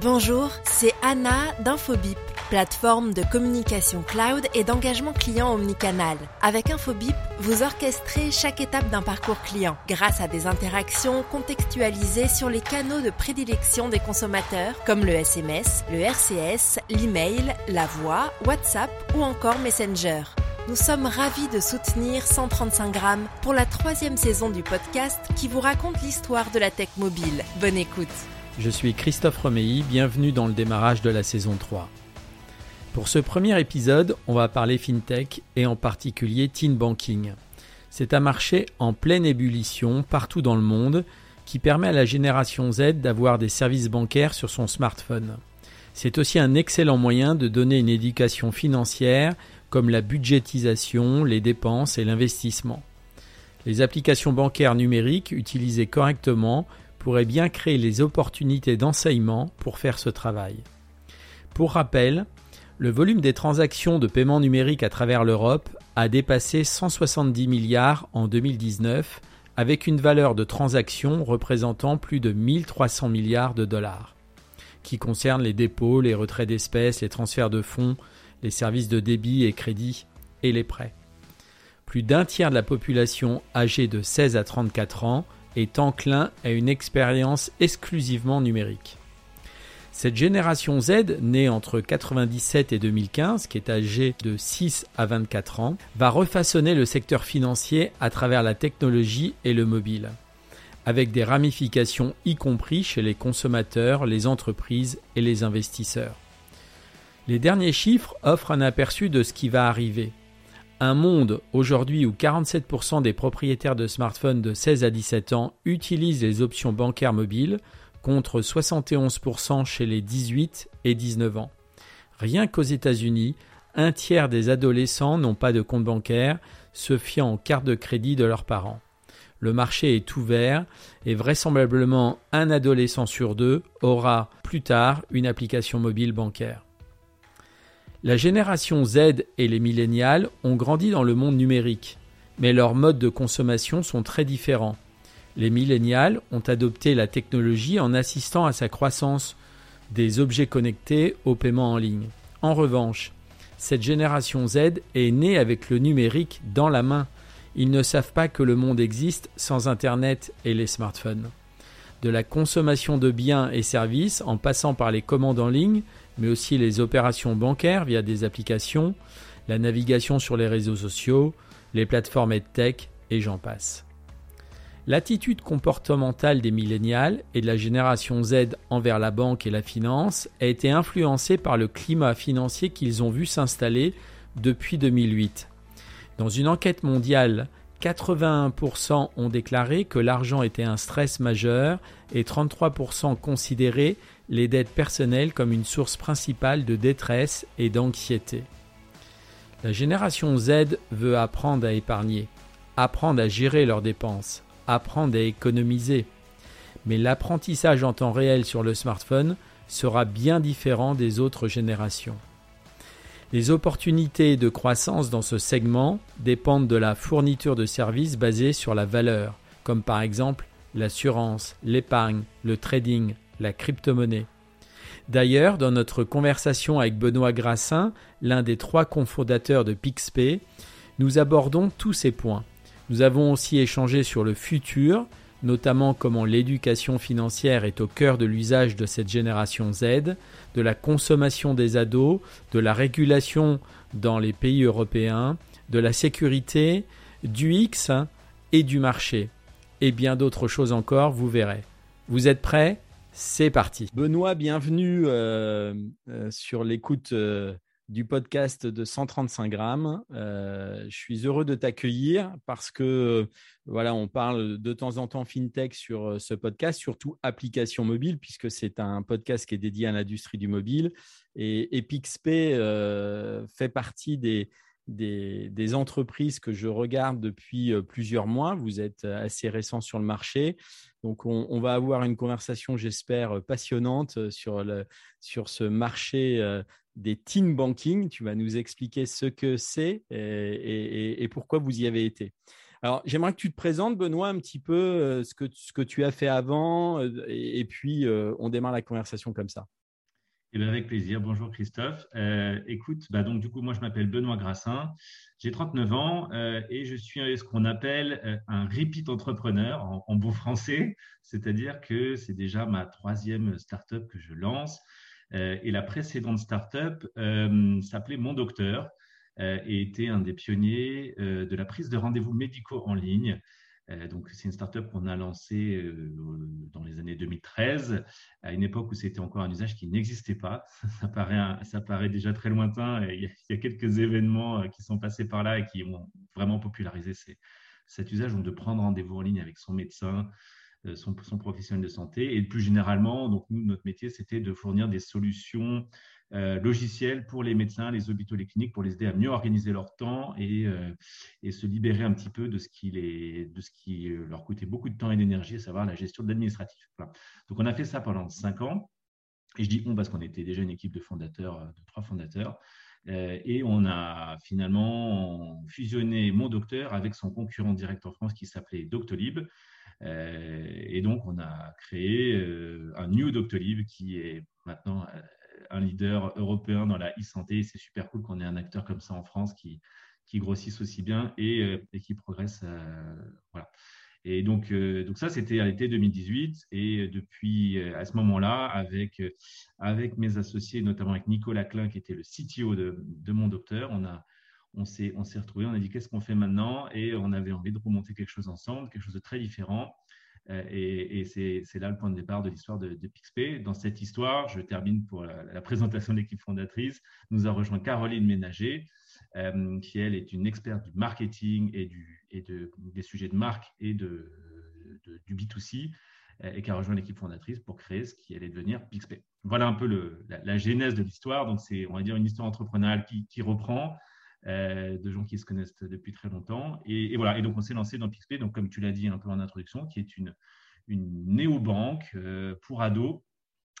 Bonjour, c'est Anna d'Infobip, plateforme de communication cloud et d'engagement client omnicanal. Avec Infobip, vous orchestrez chaque étape d'un parcours client grâce à des interactions contextualisées sur les canaux de prédilection des consommateurs comme le SMS, le RCS, l'email, la voix, WhatsApp ou encore Messenger. Nous sommes ravis de soutenir 135 grammes pour la troisième saison du podcast qui vous raconte l'histoire de la tech mobile. Bonne écoute. Je suis Christophe Romeilly, bienvenue dans le démarrage de la saison 3. Pour ce premier épisode, on va parler FinTech et en particulier Teen Banking. C'est un marché en pleine ébullition partout dans le monde qui permet à la génération Z d'avoir des services bancaires sur son smartphone. C'est aussi un excellent moyen de donner une éducation financière comme la budgétisation, les dépenses et l'investissement. Les applications bancaires numériques utilisées correctement pourrait bien créer les opportunités d'enseignement pour faire ce travail. Pour rappel, le volume des transactions de paiement numérique à travers l'Europe a dépassé 170 milliards en 2019 avec une valeur de transaction représentant plus de 1300 milliards de dollars, qui concerne les dépôts, les retraits d'espèces, les transferts de fonds, les services de débit et crédit et les prêts. Plus d'un tiers de la population âgée de 16 à 34 ans est enclin à une expérience exclusivement numérique. Cette génération Z, née entre 1997 et 2015, qui est âgée de 6 à 24 ans, va refaçonner le secteur financier à travers la technologie et le mobile, avec des ramifications y compris chez les consommateurs, les entreprises et les investisseurs. Les derniers chiffres offrent un aperçu de ce qui va arriver, un monde aujourd'hui où 47% des propriétaires de smartphones de 16 à 17 ans utilisent les options bancaires mobiles contre 71% chez les 18 et 19 ans. Rien qu'aux États-Unis, un tiers des adolescents n'ont pas de compte bancaire, se fiant aux cartes de crédit de leurs parents. Le marché est ouvert et vraisemblablement un adolescent sur deux aura plus tard une application mobile bancaire. La génération Z et les millénials ont grandi dans le monde numérique, mais leurs modes de consommation sont très différents. Les millénials ont adopté la technologie en assistant à sa croissance des objets connectés au paiement en ligne. En revanche, cette génération Z est née avec le numérique dans la main. Ils ne savent pas que le monde existe sans Internet et les smartphones. De la consommation de biens et services en passant par les commandes en ligne mais aussi les opérations bancaires via des applications, la navigation sur les réseaux sociaux, les plateformes EdTech et j'en passe. L'attitude comportementale des millénials et de la génération Z envers la banque et la finance a été influencée par le climat financier qu'ils ont vu s'installer depuis 2008. Dans une enquête mondiale, 81% ont déclaré que l'argent était un stress majeur et 33% considéraient les dettes personnelles comme une source principale de détresse et d'anxiété. La génération Z veut apprendre à épargner, apprendre à gérer leurs dépenses, apprendre à économiser. Mais l'apprentissage en temps réel sur le smartphone sera bien différent des autres générations. Les opportunités de croissance dans ce segment dépendent de la fourniture de services basés sur la valeur, comme par exemple l'assurance, l'épargne, le trading, la crypto-monnaie. D'ailleurs, dans notre conversation avec Benoît Grassin, l'un des trois cofondateurs de PixPay, nous abordons tous ces points. Nous avons aussi échangé sur le futur, notamment comment l'éducation financière est au cœur de l'usage de cette génération Z, de la consommation des ados, de la régulation dans les pays européens, de la sécurité, du X et du marché. Et bien d'autres choses encore, vous verrez. Vous êtes prêts? C'est parti. Benoît, bienvenue euh, euh, sur l'écoute euh, du podcast de 135 grammes. je suis heureux de t'accueillir parce que voilà, on parle de temps en temps fintech sur ce podcast, surtout application mobile, puisque c'est un podcast qui est dédié à l'industrie du mobile. Et, PixPay fait partie des, des, entreprises que je regarde depuis euh, plusieurs mois. Vous êtes euh, assez récent sur le marché. Donc, on, va avoir une conversation, j'espère, euh, passionnante sur, le, sur ce marché des teen banking. Tu vas nous expliquer ce que c'est et, pourquoi vous y avez été. Alors, j'aimerais que tu te présentes, Benoît, un petit peu ce, que, ce que tu as fait avant et, puis on démarre la conversation comme ça. Eh bien, avec plaisir. Bonjour Christophe. Euh, écoute, bah donc du coup, moi je m'appelle Benoît Grassin, j'ai 39 ans euh, et je suis ce qu'on appelle euh, un repeat entrepreneur en, bon français, c'est-à-dire que c'est déjà ma troisième startup que je lance et la précédente startup s'appelait Mon Docteur et était un des pionniers de la prise de rendez-vous médicaux en ligne. Euh, donc, c'est une startup qu'on a lancée euh, dans les années 2013, à une époque où c'était encore un usage qui n'existait pas. Ça paraît, déjà très lointain. Il y, a, quelques événements euh, qui sont passés par là et qui ont vraiment popularisé cet usage, de prendre rendez-vous en ligne avec son médecin, son, son, professionnel de santé. Et plus généralement, donc nous, notre métier, c'était de fournir des solutions euh, logiciels pour les médecins, les hôpitaux, les cliniques, pour les aider à mieux organiser leur temps et, euh, et se libérer un petit peu de ce, qui les, de ce qui euh, leur coûtait beaucoup de temps et d'énergie, à savoir la gestion de l'administratif. Donc, on a fait ça pendant cinq ans. Et je dis on parce qu'on était déjà une équipe de fondateurs, de trois fondateurs. et on a finalement fusionné mon docteur avec son concurrent direct en France qui s'appelait Doctolib. et donc, on a créé un New Doctolib qui est maintenant un leader européen dans la e-santé. C'est super cool qu'on ait un acteur comme ça en France qui, grossisse aussi bien et, euh, qui progresse. Euh. Et donc, euh, donc ça, c'était à l'été 2018. Et depuis à ce moment-là, avec, mes associés, notamment avec Nicolas Klein, qui était le CTO de, mon docteur, on s'est, on s'est retrouvés, on a dit qu'est-ce qu'on fait maintenant? Et on avait envie de remonter quelque chose ensemble, quelque chose de très différent. Euh, et, c'est là le point de départ de l'histoire de, de, Dans cette histoire, je termine pour la, présentation de l'équipe fondatrice, nous a rejoint Caroline Ménager, euh, qui elle est une experte du marketing et, de, des sujets de marque et de, du B2C, euh, et qui a rejoint l'équipe fondatrice pour créer ce qui allait devenir Pixpay. Voilà un peu le, la, genèse de l'histoire. Donc c'est, on va dire, une histoire entrepreneuriale qui reprend. Euh, de gens qui se connaissent depuis très longtemps. Et, voilà. Et donc, on s'est lancé dans Pixpay, donc comme tu l'as dit un peu en introduction, qui est une, une néobanque euh, pour ados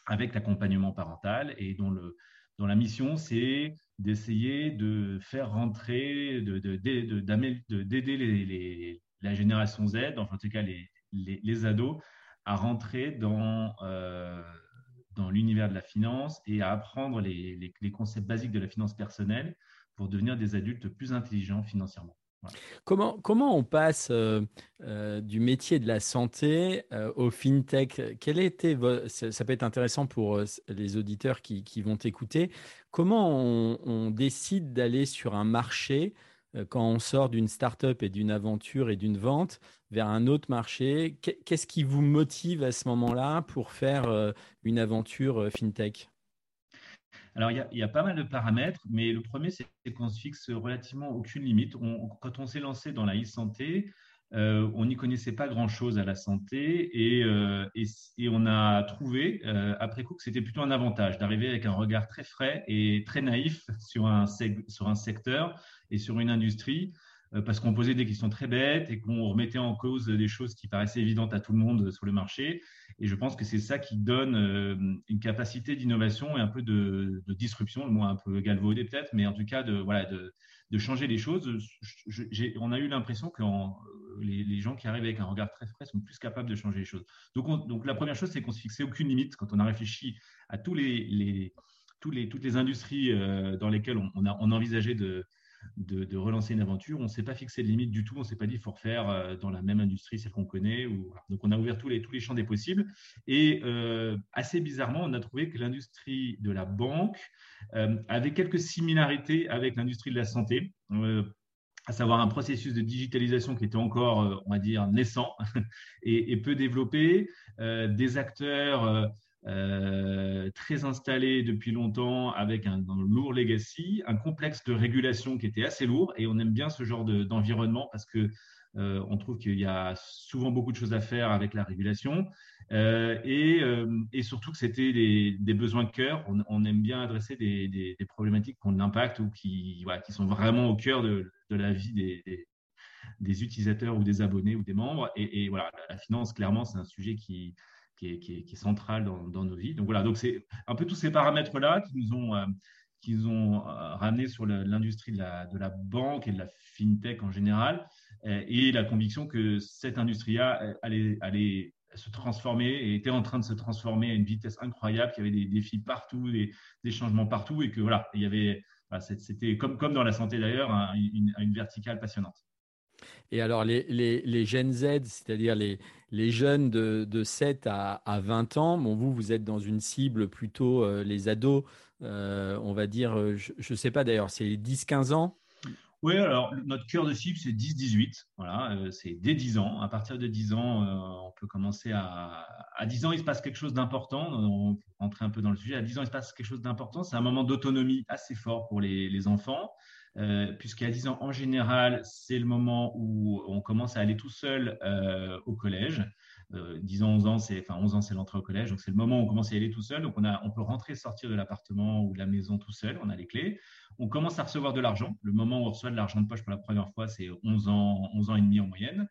avec l'accompagnement parental et dont, le, dont la mission, c'est d'essayer de faire rentrer, d'aider de, de, la génération Z, enfin, en tout cas les, les, ados, à rentrer dans, euh, dans l'univers de la finance et à apprendre les, les, concepts basiques de la finance personnelle pour devenir des adultes plus intelligents financièrement. Comment, comment on passe euh, euh, du métier de la santé euh, au fintech? Quel était ça, peut être intéressant pour les auditeurs qui, qui vont écouter. Comment on, on décide d'aller sur un marché quand on sort d'une start-up et d'une aventure et d'une vente vers un autre marché? Qu'est-ce qui vous motive à ce moment-là pour faire une aventure fintech? Alors, il y, a, pas mal de paramètres, mais le premier, c'est qu'on se fixe relativement aucune limite. quand on s'est lancé dans la e-santé, euh, on n'y connaissait pas grand-chose à la santé et, euh, on a trouvé, euh, après coup, que c'était plutôt un avantage d'arriver avec un regard très frais et très naïf sur un, secteur et sur une industrie parce qu'on posait des questions très bêtes et qu'on remettait en cause des choses qui paraissaient évidentes à tout le monde sur le marché. Et je pense que c'est ça qui donne euh, une capacité d'innovation et un peu de, disruption, le mot un peu galvaudé peut-être, mais en tout cas de, voilà, de, changer les choses. on a eu l'impression que les, gens qui arrivent avec un regard très frais sont plus capables de changer les choses. Donc, la première chose, c'est qu'on se fixait aucune limite quand on a réfléchi à tous les, toutes les industries euh, dans lesquelles on envisageait de, de, relancer une aventure. On ne s'est pas fixé de limite du tout. On ne s'est pas dit qu'il faut refaire euh, dans la même industrie, celle qu'on connaît. Ou, Donc, on a ouvert tous les, tous les champs des possibles. Et euh, assez bizarrement, on a trouvé que l'industrie de la banque euh, avait quelques similarités avec l'industrie de la santé. à savoir un processus de digitalisation qui était encore, on va dire, naissant et peu développé, des acteurs euh, très installé depuis longtemps avec un, lourd legacy, un complexe de régulation qui était assez lourd et on aime bien ce genre d'environnement parce que euh, on trouve qu'il y a souvent beaucoup de choses à faire avec la régulation euh, et, et, surtout que c'était des, besoins de cœur. On, aime bien adresser des, problématiques qui ont de l'impact ou qui, qui sont vraiment au cœur de, de la vie des, des, utilisateurs ou des abonnés ou des membres. Et, et voilà, la finance, clairement, c'est un sujet qui, qui est, qui centrale dans, nos vies. Donc voilà, donc c'est un peu tous ces paramètres-là qui nous ont, euh, qui nous ont euh, ramené sur l'industrie de la, banque et de la fintech en général, euh, et la conviction que cette industrie-là allait, allait se transformait et était en train de se transformer à une vitesse incroyable, qu'il y avait des défis partout, des, changements partout et que voilà, il y avait, c'était comme, comme dans la santé d'ailleurs, une, verticale passionnante. Et alors, les, les, les Gen Z, c'est-à-dire les, les jeunes de, de 7 à, à, 20 ans, bon, vous, vous êtes dans une cible plutôt euh, les ados, euh, on va dire, euh, je ne sais pas d'ailleurs, c'est 10-15 ans oui, alors notre cœur de cible, c'est 10-18. Voilà, euh, c'est dès 10 ans. À partir de 10 ans, euh, on peut commencer à. À 10 ans, il se passe quelque chose d'important. On peut rentrer un peu dans le sujet. À 10 ans, il se passe quelque chose d'important. C'est un moment d'autonomie assez fort pour les, enfants. Euh, puisqu'à 10 ans, en général, c'est le moment où on commence à aller tout seul au collège. Euh, 10 ans, 11 ans, c'est, enfin 11 ans, c'est l'entrée au collège. Donc, c'est le moment où on commence à y aller tout seul. Donc, on, a, on peut rentrer, sortir de l'appartement ou de la maison tout seul. On a les clés. On commence à recevoir de l'argent. Le moment où on reçoit de l'argent de poche pour la première fois, c'est 11 ans, 11 ans et demi en moyenne.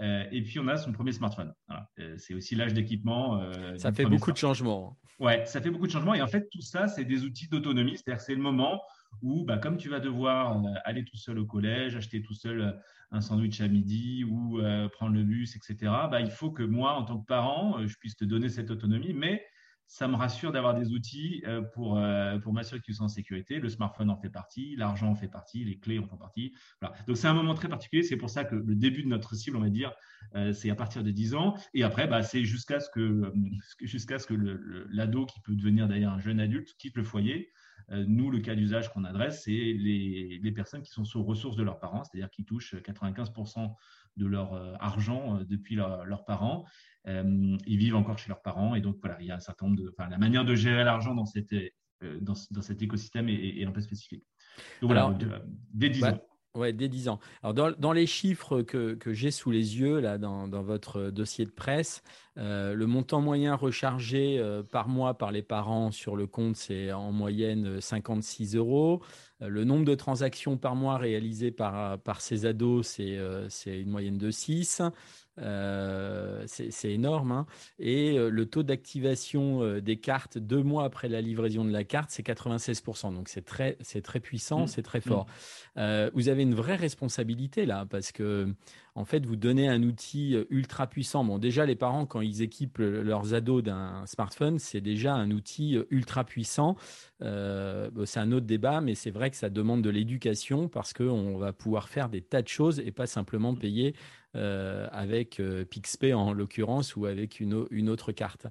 Euh, et puis, on a son premier smartphone. Voilà. Euh, c'est aussi l'âge d'équipement. Euh, ça fait beaucoup de changements. Ouais, ça fait beaucoup de changements. Et en fait, tout ça, c'est des outils d'autonomie. C'est-à-dire c'est le moment où, bah, comme tu vas devoir euh, aller tout seul au collège, acheter tout seul euh, un sandwich à midi ou euh, prendre le bus, etc., bah, il faut que moi, en tant que parent, je puisse te donner cette autonomie, mais ça me rassure d'avoir des outils pour, pour m'assurer que tu sois en sécurité. Le smartphone en fait partie, l'argent en fait partie, les clés en font partie. Voilà. Donc c'est un moment très particulier. C'est pour ça que le début de notre cible, on va dire, c'est à partir de 10 ans. Et après, bah, c'est jusqu'à ce que, jusqu'à ce que l'ado, qui peut devenir d'ailleurs un jeune adulte, quitte le foyer. Euh, nous, le cas d'usage qu'on adresse, c'est les, personnes qui sont sous ressources de leurs parents, c'est-à-dire qui touchent 95% de leur euh, argent euh, depuis leurs parents. ils vivent encore chez leurs parents et donc voilà, il y a un certain nombre de, enfin, la manière de gérer l'argent dans, dans, cet écosystème est, un peu spécifique. Donc voilà, dès 10 ans. Ouais, dès 10 ans. Alors, dans, les chiffres que, que j'ai sous les yeux, là, dans, dans votre dossier de presse, euh, le montant moyen rechargé euh, par mois par les parents sur le compte, c'est en moyenne 56 euros. Euh, le nombre de transactions par mois réalisées par, par ces ados, c'est une moyenne de 6. Euh, c'est énorme. Hein. Et euh, le taux d'activation euh, des cartes deux mois après la livraison de la carte, c'est 96%. Donc c'est très, c'est très puissant, mmh. c'est très fort. Mmh. vous avez une vraie responsabilité là, parce que en fait, vous donnez un outil ultra puissant. Bon, déjà, les parents, quand ils équipent leurs ados d'un smartphone, c'est déjà un outil ultra puissant. Euh, c'est un autre débat, mais c'est vrai que ça demande de l'éducation parce qu'on va pouvoir faire des tas de choses et pas simplement payer euh, avec euh, PixPay en l'occurrence ou avec une, une autre carte.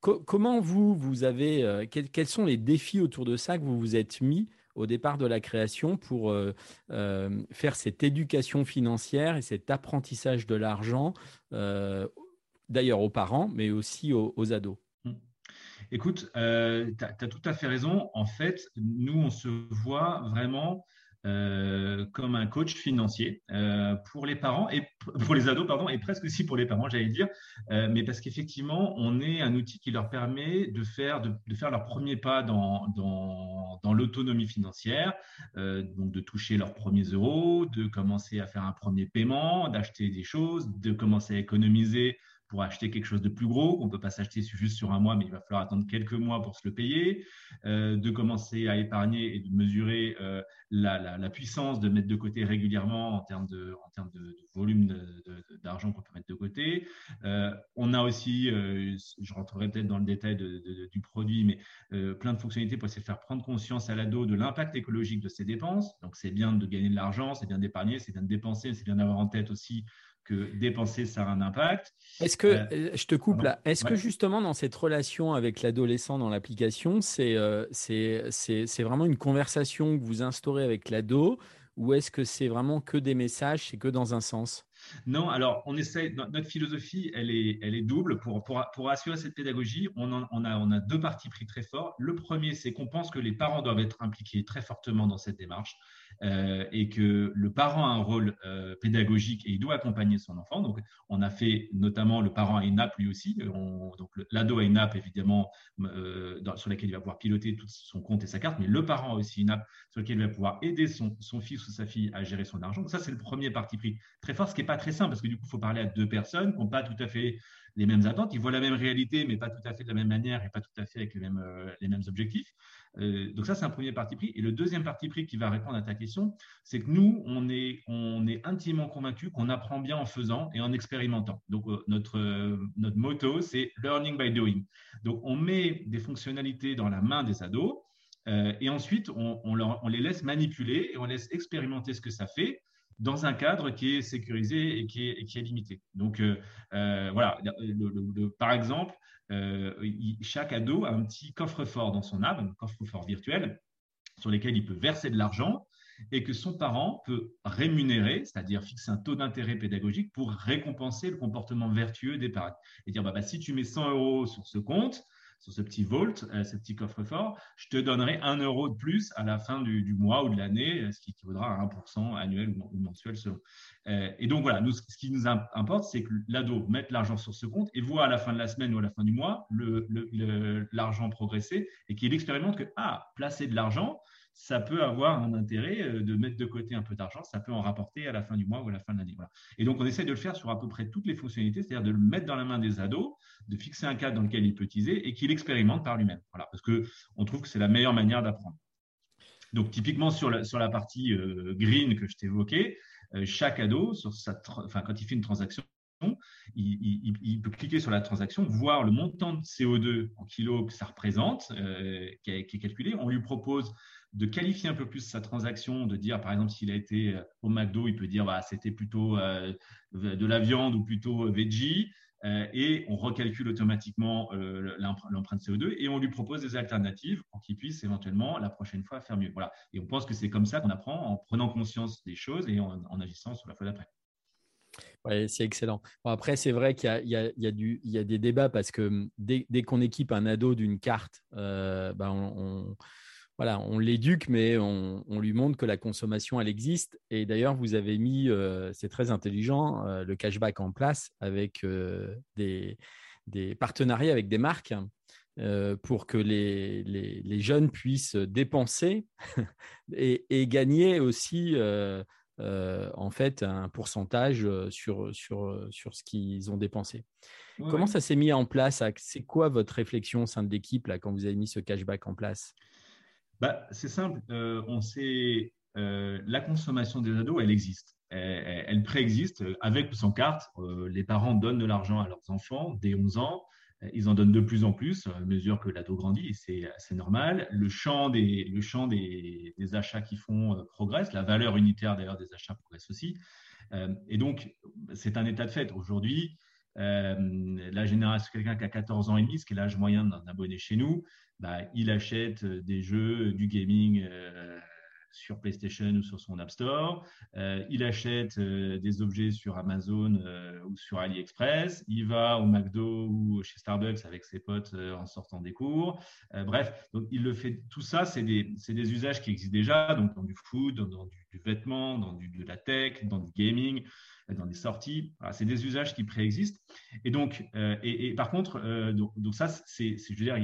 comment vous, vous avez, euh, quels sont les défis autour de ça que vous vous êtes mis au départ de la création pour faire cette éducation financière et cet apprentissage de l'argent, d'ailleurs aux parents, mais aussi aux, ados? Mmh. Écoute, tu as, tout à fait raison. En fait, nous, on se voit vraiment euh, comme un coach financier euh, pour les parents et pour les ados pardon et presque aussi pour les parents j'allais dire. Euh, mais parce qu'effectivement on est un outil qui leur permet de faire de, faire leur premier pas dans dans, dans l'autonomie financière donc de toucher leurs premiers euros de commencer à faire un premier paiement d'acheter des choses de commencer à économiser pour acheter quelque chose de plus gros. On ne peut pas s'acheter juste sur un mois, mais il va falloir attendre quelques mois pour se le payer, euh, de commencer à épargner et de mesurer euh, la, la, puissance de mettre de côté régulièrement en termes de, en termes de, volume d'argent qu'on peut mettre de côté. Euh, on a aussi, je rentrerai peut-être dans le détail du produit, mais plein de fonctionnalités pour essayer de faire prendre conscience à l'ado de l'impact écologique de ses dépenses. Donc c'est bien de gagner de l'argent, c'est bien d'épargner, c'est bien de dépenser, c'est bien d'avoir en tête aussi que dépenser, ça a un impact. Est-ce que, euh, euh, je te coupe là, est-ce que justement dans cette relation avec l'adolescent dans l'application, c'est euh, c'est vraiment une conversation que vous instaurez avec l'ado ou est-ce que c'est vraiment que des messages, c'est que dans un sens? Non, alors on essaie, notre philosophie, elle est, elle est double. Pour, pour, pour assurer cette pédagogie, on, on, a, on a deux parties pris très forts. Le premier, c'est qu'on pense que les parents doivent être impliqués très fortement dans cette démarche. Euh, et que le parent a un rôle euh, pédagogique et il doit accompagner son enfant. Donc, on a fait notamment le parent a une app lui aussi. donc, l'ado a une app évidemment euh, sur laquelle il va pouvoir piloter tout son compte et sa carte, mais le parent aussi une app sur laquelle il va pouvoir aider son, son fils ou sa fille à gérer son argent. Donc, ça, c'est le premier parti pris. Très fort, ce qui n'est pas très simple parce que du coup, il faut parler à deux personnes qui n'ont pas tout à fait les mêmes attentes, ils voient la même réalité, mais pas tout à fait de la même manière et pas tout à fait avec les mêmes, les mêmes objectifs. donc ça, c'est un premier parti pris. Et le deuxième parti pris qui va répondre à ta question, c'est que nous, on est, intimement convaincus qu'on apprend bien en faisant et en expérimentant. Donc notre, notre motto, c'est learning by doing. Donc on met des fonctionnalités dans la main des ados euh, et ensuite, on, les laisse manipuler et on laisse expérimenter ce que ça fait dans un cadre qui est sécurisé et qui est, limité. Donc, euh, euh, voilà, par exemple, chaque ado a un petit coffre-fort dans son âme, un coffre-fort virtuel, sur lequel il peut verser de l'argent et que son parent peut rémunérer, c'est-à-dire fixer un taux d'intérêt pédagogique pour récompenser le comportement vertueux des parents. Et dire, bah, bah, si tu mets 100 euros sur ce compte, sur ce petit vault, euh, ce petit coffre-fort, je te donnerai un euro de plus à la fin du, mois ou de l'année, euh, ce qui équivaudra à 1% annuel ou mensuel selon. Euh, et donc voilà, nous, ce qui nous importe, c'est que l'ado mette l'argent sur ce compte et voit à la fin de la semaine ou à la fin du mois l'argent progresser et qu'il expérimente que, ah, placer de l'argent, ça peut avoir un intérêt euh, de mettre de côté un peu d'argent, ça peut en rapporter à la fin du mois ou à la fin de l'année. Et donc, on essaie de le faire sur à peu près toutes les fonctionnalités, c'est-à-dire de le mettre dans la main des ados, de fixer un cadre dans lequel il peut utiliser et qu'il expérimente par lui-même. Voilà, parce qu'on trouve que c'est la meilleure manière d'apprendre. Donc, typiquement, sur la, partie euh, green que je t'évoquais, euh, chaque ado, enfin, quand il fait une transaction, il, peut cliquer sur la transaction, voir le montant de CO2 en kilos que ça représente, qui, est, qui, est, calculé. On lui propose de qualifier un peu plus sa transaction, de dire par exemple s'il a été euh, au McDo, il peut dire bah, c'était plutôt euh, de la viande ou plutôt euh, veggie, et on recalcule automatiquement l'empreinte CO2 et on lui propose des alternatives pour qu'il puisse éventuellement la prochaine fois faire mieux. Voilà. Et on pense que c'est comme ça qu'on apprend en prenant conscience des choses et en, agissant sur la fois d'après. C'est excellent. après, c'est vrai qu'il y, a des débats parce que hum, dès, qu'on équipe un ado d'une carte, on voilà, on l'éduque, mais on, lui montre que la consommation, elle existe. Et d'ailleurs, vous avez mis, euh, c'est très intelligent, euh, le cashback en place avec euh, des, partenariats avec des marques pour que les, jeunes puissent dépenser et, gagner aussi en fait un pourcentage sur, sur, sur ce qu'ils ont dépensé. Comment ça s'est mis en place? C'est quoi votre réflexion au sein de l'équipe quand vous avez mis ce cashback en place? Bah, C'est simple. Euh, on sait, euh, la consommation des ados, elle existe. Elle, préexiste avec ou sans carte. Euh, les parents donnent de l'argent à leurs enfants dès 11 ans. Ils en donnent de plus en plus à mesure que l'ado grandit, et c'est normal. Le champ, des, achats qui font progresse, la valeur unitaire d'ailleurs des achats progresse aussi. et donc, c'est un état de fait. Aujourd'hui, la génération, quelqu'un qui a 14 ans et demi, ce qui est l'âge moyen d'un abonné chez nous, bah, il achète euh, des jeux, du gaming euh, sur PlayStation ou sur son App Store. Euh, il achète des objets sur Amazon ou sur AliExpress. Il va au McDo ou chez Starbucks avec ses potes en sortant des cours. bref, donc il le fait. Tout ça, c'est des, des, usages qui existent déjà, donc dans du food, dans, du, vêtement, dans du, de la tech, dans du gaming dans des sorties. c'est des usages qui préexistent. Et donc, et, par contre, donc, donc, ça, c'est, je veux dire,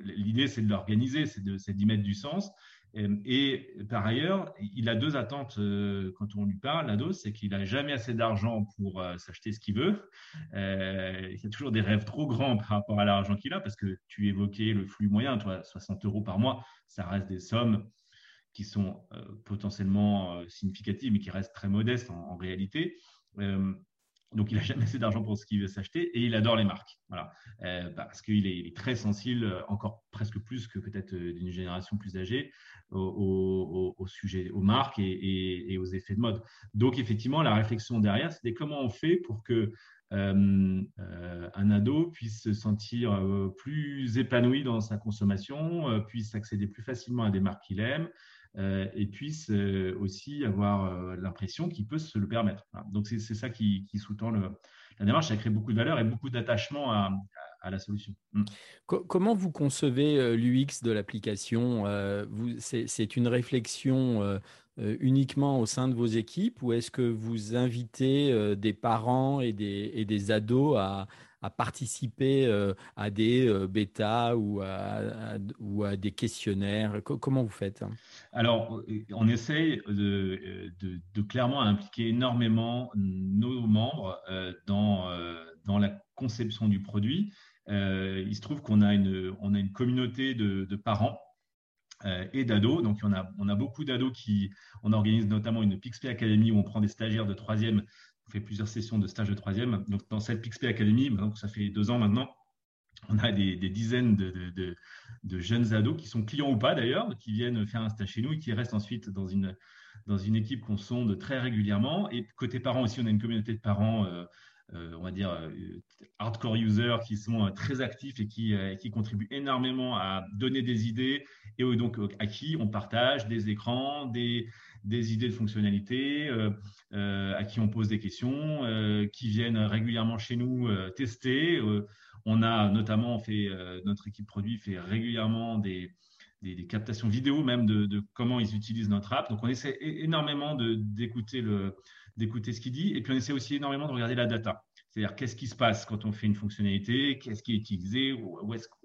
l'idée, c'est de l'organiser, c'est d'y mettre du sens. Et par ailleurs, il a deux attentes euh, quand on lui parle, l'ado, c'est qu'il n'a jamais assez d'argent pour euh, s'acheter ce qu'il veut. Euh, il y a toujours des rêves trop grands par rapport à l'argent qu'il a, parce que tu évoquais le flux moyen, toi, 60 euros par mois, ça reste des sommes qui sont potentiellement significatives, mais qui restent très modestes en, en réalité. Donc, il n'a jamais assez d'argent pour ce qu'il veut s'acheter et il adore les marques. Voilà. Euh, parce qu'il est, très sensible, euh, encore presque plus que peut-être euh, d'une génération plus âgée, au, sujet, aux marques et, aux effets de mode. Donc, effectivement, la réflexion derrière, c'était comment on fait pour que un ado puisse se sentir plus épanoui dans sa consommation, puisse accéder plus facilement à des marques qu'il aime, et puisse euh, aussi avoir euh, l'impression qu'il peut se le permettre. Donc c'est ça qui, sous-tend la démarche, ça crée beaucoup de valeur et beaucoup d'attachement à, la solution. Mm. Comment vous concevez l'UX de l'application C'est une réflexion uniquement au sein de vos équipes ou est-ce que vous invitez des parents et des ados à, participer euh, à des euh, bêtas ou à, ou à des questionnaires? Comment vous faites Alors, on essaye de, clairement impliquer énormément nos membres euh, dans, dans la conception du produit. il se trouve qu'on a une, on a une communauté de, parents et d'ados. Donc, on a, on a beaucoup d'ados qui, on organise notamment une PixP Academy où on prend des stagiaires de troisième, on fait plusieurs sessions de stage de troisième. Donc, dans cette PixP Academy, donc ça fait deux ans maintenant, on a des, dizaines de, jeunes ados qui sont clients ou pas d'ailleurs, qui viennent faire un stage chez nous et qui restent ensuite dans une, équipe qu'on sonde très régulièrement. Et côté parents aussi, on a une communauté de parents, euh, euh, on va dire, euh, hardcore users qui sont très actifs et qui, qui contribuent énormément à donner des idées et donc à qui on partage des écrans, des, des idées de fonctionnalités, à qui on pose des questions, qui viennent régulièrement chez nous tester. On a notamment fait, euh, notre équipe produit fait régulièrement des, captations vidéo même de, comment ils utilisent notre app. Donc on essaie énormément d'écouter ce qu'il dit et puis on essaie aussi énormément de regarder la data. C'est-à-dire qu'est-ce qui se passe quand on fait une fonctionnalité, qu'est-ce qui est utilisé,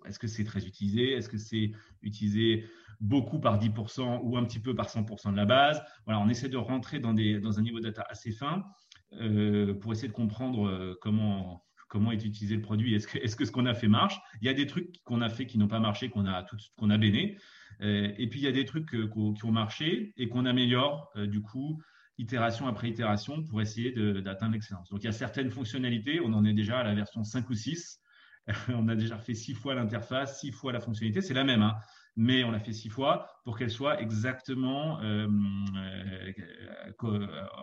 est-ce que c'est très utilisé, est-ce que c'est utilisé beaucoup par 10% ou un petit peu par 100% de la base? Voilà, on essaie de rentrer dans, un niveau de data assez fin euh, pour essayer de comprendre euh, comment comment est utilisé le produit, est-ce que, ce qu'on a fait marche? Il y a des trucs qu'on a fait qui n'ont pas marché, qu'on a, qu'on. Euh, et puis, il y a des trucs euh, qui ont marché et qu'on améliore, euh, du coup, itération après itération pour essayer d'atteindre l'excellence. Donc, il y a certaines fonctionnalités, on en est déjà à la version 5 ou 6. on a déjà fait six fois l'interface, six fois la fonctionnalité, c'est la même, hein, mais on l'a fait six fois pour qu'elle soit exactement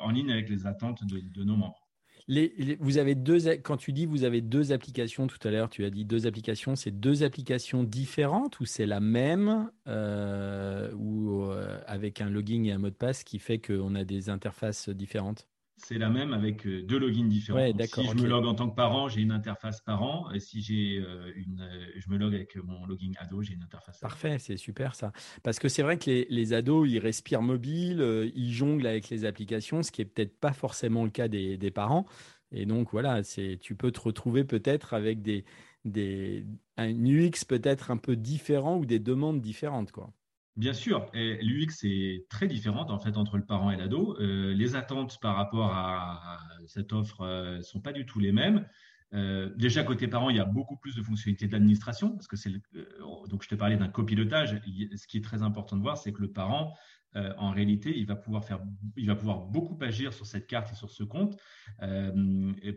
en ligne avec les attentes de nos membres vous avez deux, quand tu dis vous avez deux applications tout à l'heure, tu as dit deux applications, c'est deux applications différentes ou c'est la même euh, ou euh, avec un login et un mot de passe qui fait qu'on a des interfaces différentes? C'est la même avec euh, deux logins différents. si je me log en tant que parent, j'ai une interface parent. Et si j'ai euh, une, euh, je me log avec mon login ado, j'ai une interface. Parfait, c'est super ça. Parce que c'est vrai que les, les, ados, ils respirent mobile, ils jonglent avec les applications, ce qui est peut-être pas forcément le cas des, des parents. Et donc voilà, c'est, tu peux te retrouver peut-être avec des, des, un UX peut-être un peu différent ou des demandes différentes, quoi. Bien sûr, l'UX est très différente en fait entre le parent et l'ado. Euh, les attentes par rapport à, cette offre ne euh, sont pas du tout les mêmes. Euh, déjà côté parent, il y a beaucoup plus de fonctionnalités d'administration parce que c'est donc je te parlais d'un copilotage. Ce qui est très important de voir, c'est que le parent en réalité, il va pouvoir faire, il va pouvoir beaucoup agir sur cette carte et sur ce compte,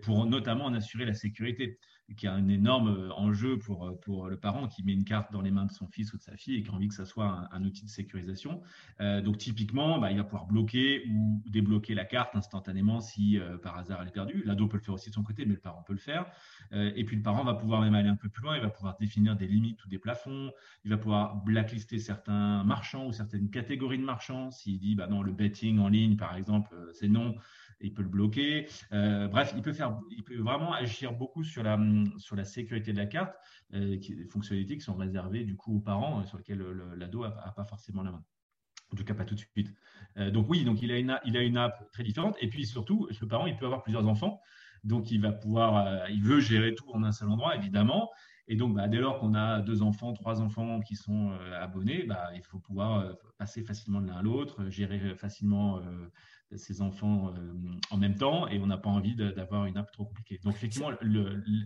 pour notamment en assurer la sécurité qui a un énorme euh, enjeu pour, euh, pour le parent qui met une carte dans les mains de son fils ou de sa fille et qui a envie que ça soit un, outil de sécurisation. Euh, donc typiquement, bah, il va pouvoir bloquer ou débloquer la carte instantanément si par hasard elle est perdue. L'ado peut le faire aussi de son côté, mais le parent peut le faire. et puis le parent va pouvoir même aller un peu plus loin, il va pouvoir définir des limites ou des plafonds, il va pouvoir blacklister certains marchands ou certaines catégories de marchands. S'il dit, bah non, le betting en ligne, par exemple, c'est non, il peut le bloquer. Euh, bref, il peut, faire, il peut vraiment agir beaucoup sur la, sur la sécurité de la carte, euh, des fonctionnalités qui sont réservées du coup aux parents, euh, sur lesquelles l'ado n'a pas forcément la main. En tout cas, pas tout de suite. donc oui, donc il a, une, il a une app très différente. Et puis surtout, le parent, il peut avoir plusieurs enfants. Donc il va pouvoir, il veut gérer tout en un seul endroit, évidemment. Et donc, bah, dès lors qu'on a deux enfants, trois enfants qui sont abonnés, bah, il faut pouvoir passer facilement de l'un à l'autre, gérer facilement ses enfants euh, en même temps et on n'a pas envie d'avoir une app trop compliquée. Donc effectivement,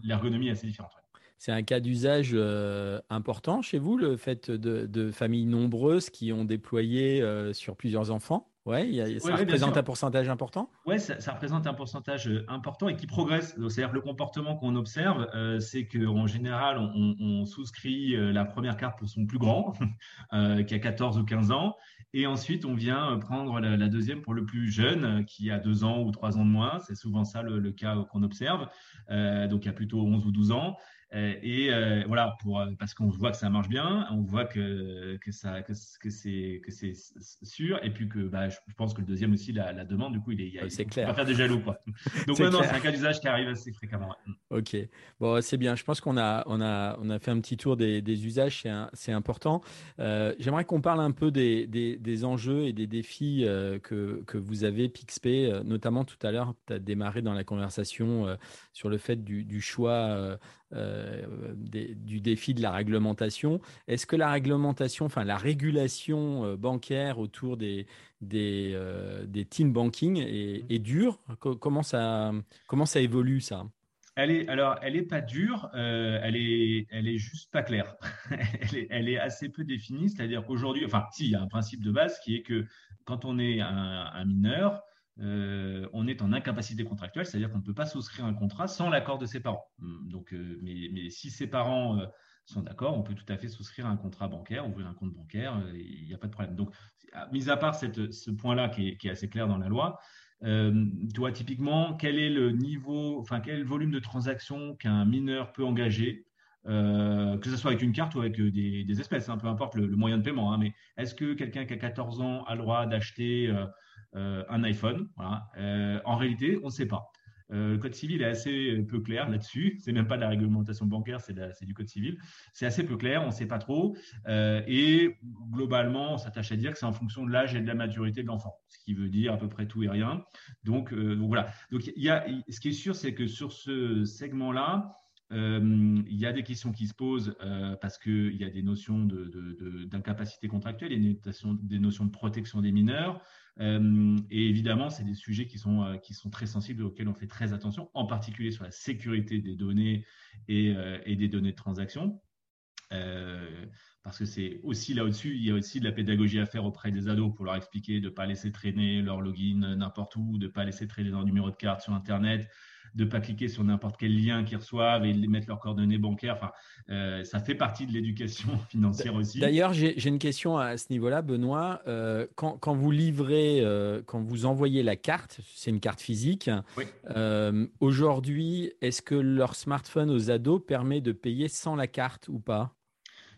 l'ergonomie est assez différente. C'est un cas d'usage euh, important chez vous, le fait de, familles nombreuses qui ont déployé euh, sur plusieurs enfants? Ouais, ça représente un pourcentage important? Oui, ça, représente un pourcentage important et qui progresse. C'est-à-dire le comportement qu'on observe, c'est qu'en général, on, souscrit la première carte pour son plus grand, qui a 14 ou 15 ans, et ensuite, on vient euh, prendre la, deuxième pour le plus jeune, euh, qui a deux ans ou trois ans de moins. C'est souvent ça le, cas qu'on observe. Euh, donc, il y a plutôt 11 ou 12 ans. Euh, et euh, voilà, pour, euh, parce qu'on voit que ça marche bien, on voit que, que, ça, que, c'est, que c'est sûr, et puis que bah, je, pense que le deuxième aussi, la, la demande, du coup, il est, c'est clair. pas faire des jaloux. Quoi. Donc, maintenant, c'est un cas d'usage qui arrive assez fréquemment. Ok, bon, c'est bien. Je pense qu'on a, on a, on a fait un petit tour des, des usages, c'est, c'est important. j'aimerais qu'on parle un peu des, des, des enjeux et des défis que, que vous avez, PixP, notamment tout à l'heure, tu as démarré dans la conversation sur le fait du, du choix euh, du défi de la réglementation. Est-ce que la réglementation, enfin la régulation euh, bancaire autour des, des, euh, des teen banking est, est dure? Comment ça, comment ça évolue ça? Elle est, alors, elle est pas dure, euh, elle est, elle est juste pas claire. elle, est, assez peu définie, c'est-à-dire qu'aujourd'hui, enfin, si, il y a un principe de base qui est que quand on est un, mineur, euh, on est en incapacité contractuelle, c'est-à-dire qu'on ne peut pas souscrire un contrat sans l'accord de ses parents. Hum, donc, euh, mais, si ses parents sont d'accord, on peut tout à fait souscrire un contrat bancaire, ouvrir un compte bancaire, il n'y a pas de problème. Donc, mis à part ce point-là qui, est, assez clair dans la loi, euh, toi, typiquement, quel est le niveau, enfin, quel volume de transactions qu'un mineur peut engager, euh, que ce soit avec une carte ou avec euh, des, espèces, hein, peu importe le, moyen de paiement. Hein, mais est-ce que quelqu'un qui a 14 ans a le droit d'acheter un iPhone En réalité, on ne sait pas. Euh, le code civil est assez euh, peu clair là-dessus. C'est même pas de la réglementation bancaire, c'est du code civil. C'est assez peu clair, on ne sait pas trop. Euh, et globalement, on s'attache à dire que c'est en fonction de l'âge et de la maturité de l'enfant, ce qui veut dire à peu près tout et rien. Donc, voilà. Donc y a, ce qui est sûr, c'est que sur ce segment-là, il y a des questions qui se posent parce qu'il y a des notions d'incapacité contractuelle, il y a des notions de protection des mineurs. Euh, et évidemment, c'est des sujets qui sont, euh, qui sont très sensibles auxquels on fait très attention, en particulier sur la sécurité des données et, euh, et des données de transaction. parce que c'est aussi là au-dessus, il y a aussi de la pédagogie à faire auprès des ados pour leur expliquer de ne pas laisser traîner leur login n'importe où, de ne pas laisser traîner leur numéro de carte sur Internet, de ne pas cliquer sur n'importe quel lien qu'ils reçoivent et de mettre leurs coordonnées bancaires. Enfin, euh, ça fait partie de l'éducation financière aussi. D'ailleurs, j'ai une question à ce niveau-là, Benoît. Euh, quand, vous livrez, euh, quand vous envoyez la carte, c'est une carte physique. Aujourd'hui, est-ce que leur smartphone aux ados permet de payer sans la carte ou pas?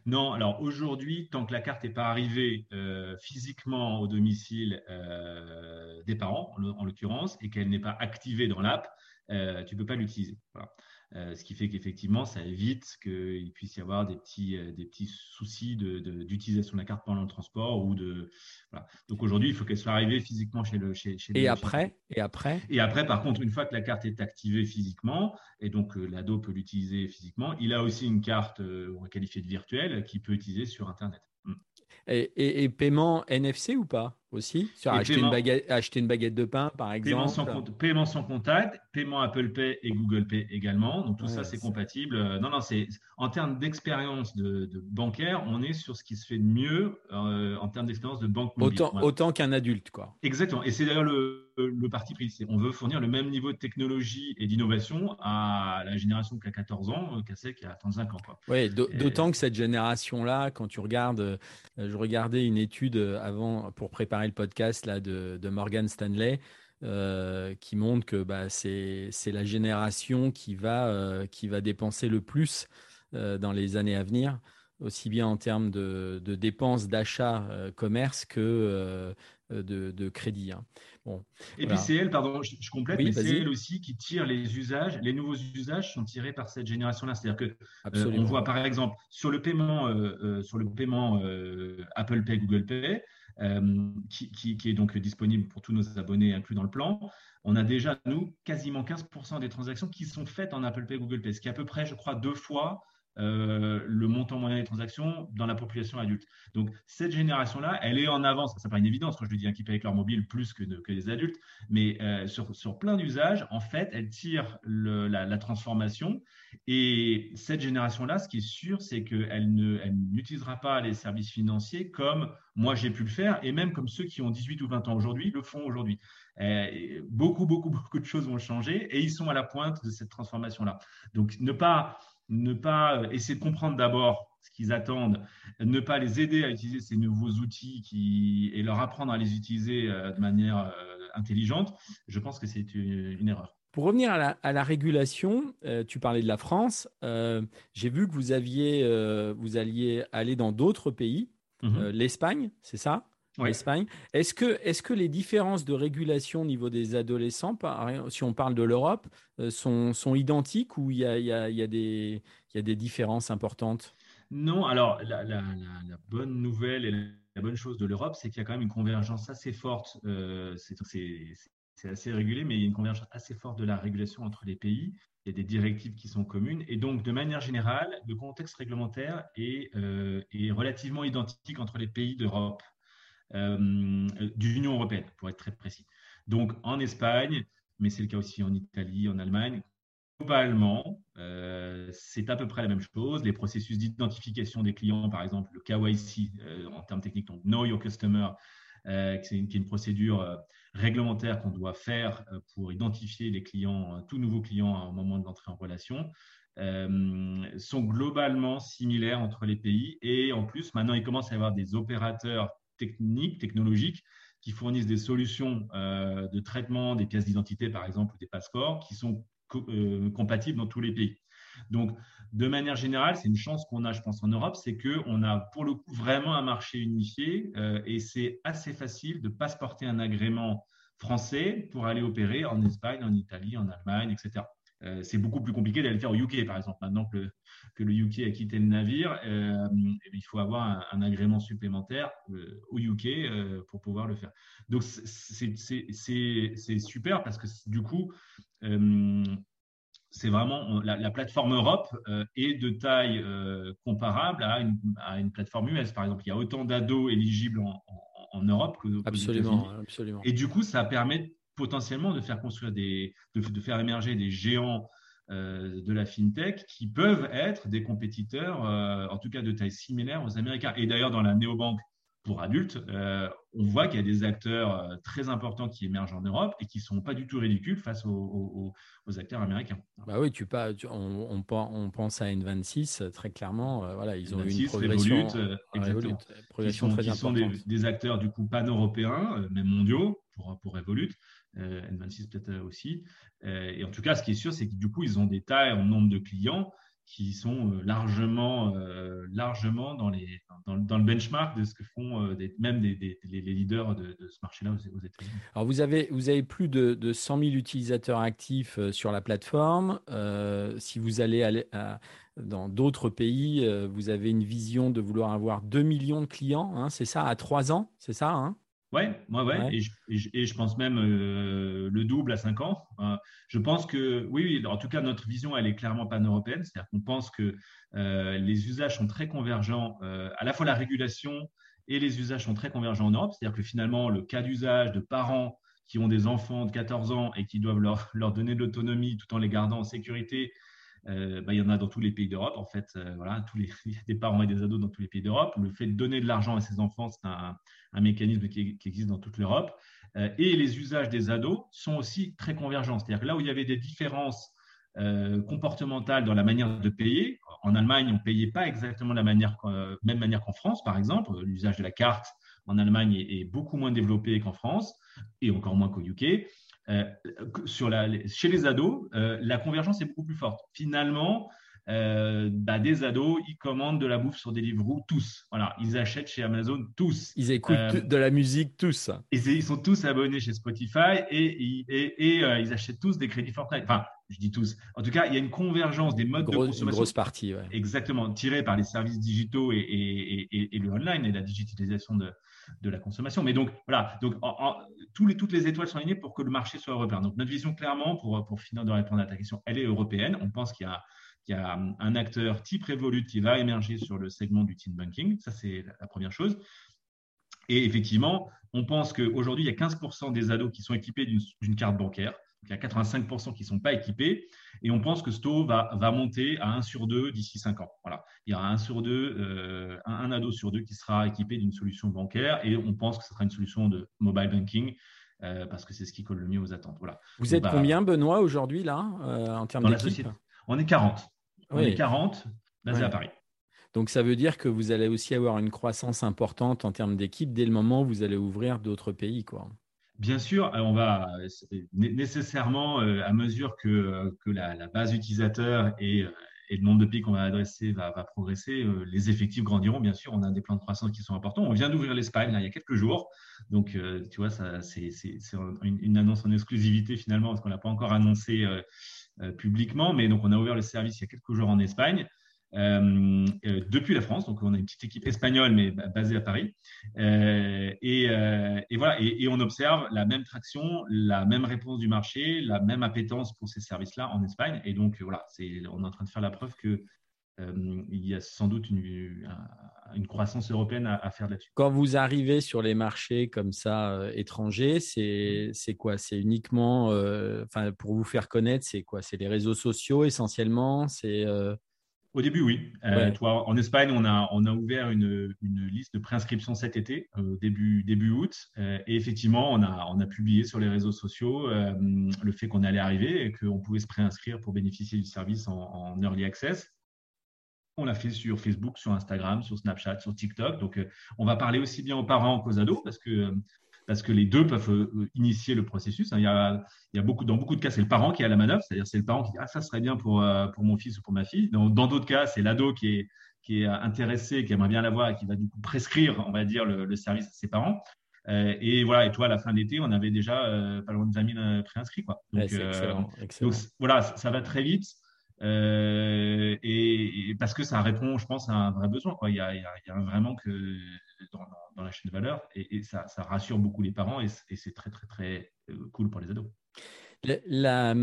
Non, alors aujourd'hui, tant que la carte n'est pas arrivée physiquement au domicile des parents, en l'occurrence, et qu'elle n'est pas activée dans l'app, euh, tu ne peux pas l'utiliser. Euh, ce qui fait qu'effectivement, ça évite qu'il puisse y avoir des petits, euh, des petits soucis d'utilisation de, de, la carte pendant le transport. Ou de, Donc aujourd'hui, il faut qu'elle soit arrivée physiquement chez le. Chez, et, après, et après? Et après, par contre, une fois que la carte est activée physiquement, et donc l'ado peut l'utiliser physiquement, il a aussi une carte, on va qualifier de virtuelle, qu'il peut utiliser sur Internet. Mm. Et, paiement NFC ou pas? Aussi Sur acheter, une baguette, acheter, une baguette, de pain, par exemple Paiement sans, paiement sans, contact, paiement Apple Pay et Google Pay également. Donc tout ça, c'est compatible. Euh, non, non, c'est en termes d'expérience de, bancaire, on est sur ce qui se fait de mieux euh, en termes d'expérience de banque mobile. Autant, autant qu'un adulte, quoi. Exactement. Et c'est d'ailleurs le, le, parti pris. On veut fournir le même niveau de technologie et d'innovation à la génération qui a 14 ans euh, qu'à celle qui a 35 ans. Oui, d'autant que cette génération-là, quand tu regardes, je regardais une étude avant pour préparer le podcast là, de, Morgan Stanley. Euh, qui montre que bah, c'est la génération qui va, euh, qui va dépenser le plus euh, dans les années à venir, aussi bien en termes de, dépenses d'achat commerce que de, crédit. Hein. Bon, et puis c'est elle, pardon, je, complète, mais c'est elle aussi qui tire les usages. Les nouveaux usages sont tirés par cette génération-là. C'est-à-dire que on voit par exemple sur le paiement, sur le paiement Apple Pay, Google Pay, euh, qui, est donc disponible pour tous nos abonnés inclus dans le plan. On a déjà, nous, quasiment 15% des transactions qui sont faites en Apple Pay, Google Pay, ce qui est à peu près, je crois, deux fois euh, le montant moyen des transactions dans la population adulte. Donc cette génération-là, elle est en avance. Ça pas une évidence quand je dis qu'ils payent avec leur mobile plus que, les adultes, mais euh, sur, sur, plein d'usages, en fait, elle tire le, la, transformation. Et cette génération-là, ce qui est sûr, c'est qu'elle n'utilisera pas les services financiers comme moi j'ai pu le faire, et même comme ceux qui ont 18 ou 20 ans aujourd'hui le font aujourd'hui. Euh, beaucoup, beaucoup, beaucoup de choses vont changer et ils sont à la pointe de cette transformation-là. Donc ne pas ne pas euh, essayer de comprendre d'abord ce qu'ils attendent, ne pas les aider à utiliser ces nouveaux outils qui, et leur apprendre à les utiliser euh, de manière euh, intelligente, je pense que c'est une, erreur. Pour revenir à la, régulation, tu parlais de la France. J'ai vu que vous aviez, vous alliez aller dans d'autres pays, mhm. l'Espagne, c'est ça? Espagne. Est-ce que, est que les différences de régulation au niveau des adolescents, si on parle de l'Europe, euh, sont, sont, identiques ou il y a, y, a, y, a des, y a des différences importantes? Non, alors la, la, la, bonne nouvelle et la bonne chose de l'Europe, c'est qu'il y a quand même une convergence assez forte. Euh, c'est assez régulé, mais il y a une convergence assez forte de la régulation entre les pays. Il y a des directives qui sont communes. Et donc, de manière générale, le contexte réglementaire est, euh, est relativement identique entre les pays d'Europe. Euh, de l'Union européenne, pour être très précis. Donc en Espagne, mais c'est le cas aussi en Italie, en Allemagne, globalement, c'est à peu près la même chose. Les processus d'identification des clients, par exemple, le KYC en termes techniques, donc Know Your Customer, qui est une, procédure réglementaire qu'on doit faire pour identifier les clients, tout nouveau client au moment de l'entrée en relation. sont globalement similaires entre les pays. Et en plus, maintenant, il commence à y avoir des opérateurs techniques, technologiques, qui fournissent des solutions euh, de traitement des pièces d'identité, par exemple, ou des passeports, qui sont euh, compatibles dans tous les pays. Donc, de manière générale, c'est une chance qu'on a, je pense, en Europe, c'est qu'on a pour le coup vraiment un marché unifié euh, et c'est assez facile de passeporter un agrément français pour aller opérer en Espagne, en Italie, en Allemagne, etc. Euh, c'est beaucoup plus compliqué d'aller le faire au UK, par exemple. Maintenant que le, que le UK a quitté le navire, euh, eh il faut avoir un, agrément supplémentaire euh, au UK pour pouvoir le faire. Donc, c'est super parce que du coup, c'est vraiment la, plateforme Europe est de taille comparable à une, à une, plateforme US. Par exemple, il y a autant d'ados éligibles en, en, Europe que absolument, absolument. Et du coup, ça permet potentiellement de faire construire des, de, faire émerger des géants euh, de la fintech qui peuvent être des compétiteurs, euh, en tout cas de taille similaire aux Américains. Et d'ailleurs, dans la néobanque pour adultes, euh, on voit qu'il y a des acteurs très importants qui émergent en Europe et qui ne sont pas du tout ridicules face aux, acteurs américains. Bah oui, tu pas, on, on, pense à N26 très clairement. voilà, ils ont eu une progression, Revolut, progression qui sont, sont des, des, acteurs du coup pan-européens, mais mondiaux pour, pour Revolut. Euh, N26 peut-être euh, aussi. Euh, et en tout cas, ce qui est sûr, c'est que du coup, ils ont des tailles en nombre de clients qui sont largement, largement dans, les, dans, le benchmark de ce que font des, même des, les leaders de, ce marché-là aux, États-Unis. Alors, vous avez, vous avez plus de, de 100 000 utilisateurs actifs sur la plateforme. si vous allez aller dans d'autres pays, vous avez une vision de vouloir avoir 2 millions de clients, hein, c'est ça, à 3 ans, c'est ça hein? Ouais, ouais, ouais. Et, je, pense même euh, le double à 5 ans. Euh, je pense que, oui, en tout cas, notre vision, elle est clairement pan-européenne. C'est-à-dire qu'on pense que euh, les usages sont très convergents, à la fois la régulation et les usages sont très convergents en Europe. C'est-à-dire que finalement, le cas d'usage de parents qui ont des enfants de 14 ans et qui doivent leur, leur donner de l'autonomie tout en les gardant en sécurité, euh, bah, il y en a dans tous les pays d'Europe. En fait, euh, voilà, tous les, des parents et des ados dans tous les pays d'Europe. Le fait de donner de l'argent à ses enfants, c'est un, mécanisme qui, existe dans toute l'Europe. Euh, et les usages des ados sont aussi très convergents. C'est-à-dire que là où il y avait des différences comportementales dans la manière de payer, en Allemagne, on ne payait pas exactement la même manière qu'en France, par exemple. L'usage de la carte en Allemagne est beaucoup moins développé qu'en France et encore moins qu'au UK. Euh, sur la, chez les ados, euh, la convergence est beaucoup plus forte. Finalement, euh, bah, des ados, ils commandent de la bouffe sur Deliveroo tous. Voilà, ils achètent chez Amazon tous. Ils écoutent de la musique tous. ils sont tous abonnés chez Spotify et, et, ils achètent tous des crédits Fortnite. Enfin, je dis tous. En tout cas, il y a une convergence des modes de consommation. Une grosse partie, Exactement, tirée par les services digitaux et, le online et la digitalisation de, de la consommation. Mais donc, voilà, donc toutes les étoiles sont alignées pour que le marché soit européen. Donc, notre vision, clairement, pour, pour finir de répondre à ta question, elle est européenne. On pense qu'il y a, a un acteur type Revolut qui va émerger sur le segment du teen banking. Ça, c'est la première chose. Et effectivement, on pense qu'aujourd'hui, il y a 15% des ados qui sont équipés d'une carte bancaire il y a 85% qui ne sont pas équipés. Et on pense que ce taux va, va monter à 1 sur 2 d'ici 5 ans. Voilà. Il y aura 1 sur 2, euh, un, ado sur 2 qui sera équipé d'une solution bancaire. Et on pense que ce sera une solution de mobile banking. Euh, parce que c'est ce qui colle le mieux aux attentes. Voilà. Vous êtes bah, combien, Benoît, aujourd'hui, là, euh, en termes d'équipe On est 40. On est 40, basé à Paris. Donc, ça veut dire que vous allez aussi avoir une croissance importante en termes d'équipe dès le moment où vous allez ouvrir d'autres pays. Quoi. Bien sûr, on va nécessairement, euh, à mesure que, euh, que la, base utilisateur et, euh, et, le nombre de pays qu'on va adresser va, va, progresser, les effectifs grandiront. Bien sûr, on a des plans de croissance qui sont importants. On vient d'ouvrir l'Espagne il y a quelques jours. Donc, tu vois, c'est une, une, annonce en exclusivité finalement, parce qu'on ne l'a pas encore annoncé publiquement. Mais donc, on a ouvert le service il y a quelques jours en Espagne. Euh, euh, depuis la France. Donc, on a une petite équipe espagnole, mais basée à Paris. Euh, et, voilà, et, on observe la même traction, la même réponse du marché, la même appétence pour ces services-là en Espagne. Et donc, voilà, on est en train de faire la preuve que il y a sans doute une, croissance européenne à, faire là-dessus. Quand vous arrivez sur les marchés comme ça étrangers, c'est quoi? C'est uniquement, enfin pour vous faire connaître, c'est quoi? C'est les réseaux sociaux essentiellement? C'est au début, oui. Euh, toi, en Espagne, on a, on a ouvert une, une liste de préinscription cet été, euh, début, début août. Euh, et effectivement, on a, on a publié sur les réseaux sociaux le fait qu'on allait arriver et qu'on pouvait se préinscrire pour bénéficier du service en, en, early access. On l'a fait sur Facebook, sur Instagram, sur Snapchat, sur TikTok. Donc, on va parler aussi bien aux parents qu'aux ados parce que parce que les deux peuvent euh, initier le processus. Il y a, il y a beaucoup, dans beaucoup de cas, c'est le parent qui a la manœuvre, c'est-à-dire c'est le parent qui dit ah ça serait bien pour euh, pour mon fils ou pour ma fille. Dans d'autres cas, c'est l'ado qui est qui est intéressé, qui aimerait bien l'avoir et qui va du coup prescrire, on va dire, le, service à ses parents. Euh, et voilà, et toi, à la fin de l'été, on avait déjà pas loin de 20 000 préinscrits. Quoi. Donc, excellent, donc, voilà, ça, va très vite. Et, parce que ça répond, je pense, à un vrai besoin. Il, y a, a, vraiment que dans, la chaîne de valeur et, ça, rassure beaucoup les parents et, c'est très, très, très euh, cool pour les ados. La,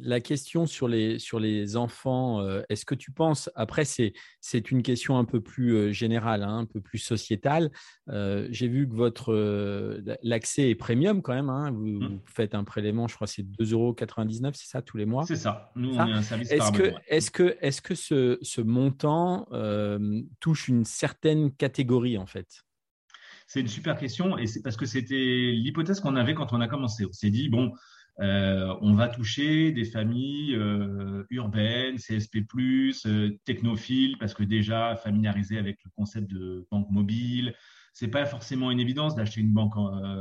la, question sur les, sur les enfants, euh, est-ce que tu penses, après c'est, c'est une question un peu plus euh, générale, hein, un peu plus sociétale, j'ai vu que votre, l'accès est premium quand même, hein, vous, mmh. faites un prélèvement, je crois que c'est 2,99 euros, c'est ça tous les mois? C'est ça, nous on est un service est-ce que, est-ce que, est-ce que ce, ce montant touche une certaine catégorie en fait? C'est une super question et c'est parce que c'était l'hypothèse qu'on avait quand on a commencé. On s'est dit, bon, euh, on va toucher des familles euh, urbaines, CSP+, euh, technophiles, parce que déjà familiarisées avec le concept de banque mobile. C'est pas forcément une évidence d'acheter une banque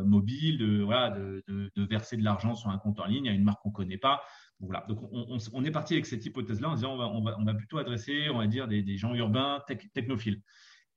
mobile, de, verser de l'argent sur un compte en ligne à une marque qu'on connaît pas. Donc on, est parti avec cette hypothèse-là en disant on va, plutôt adresser, on va dire, des, gens urbains technophiles.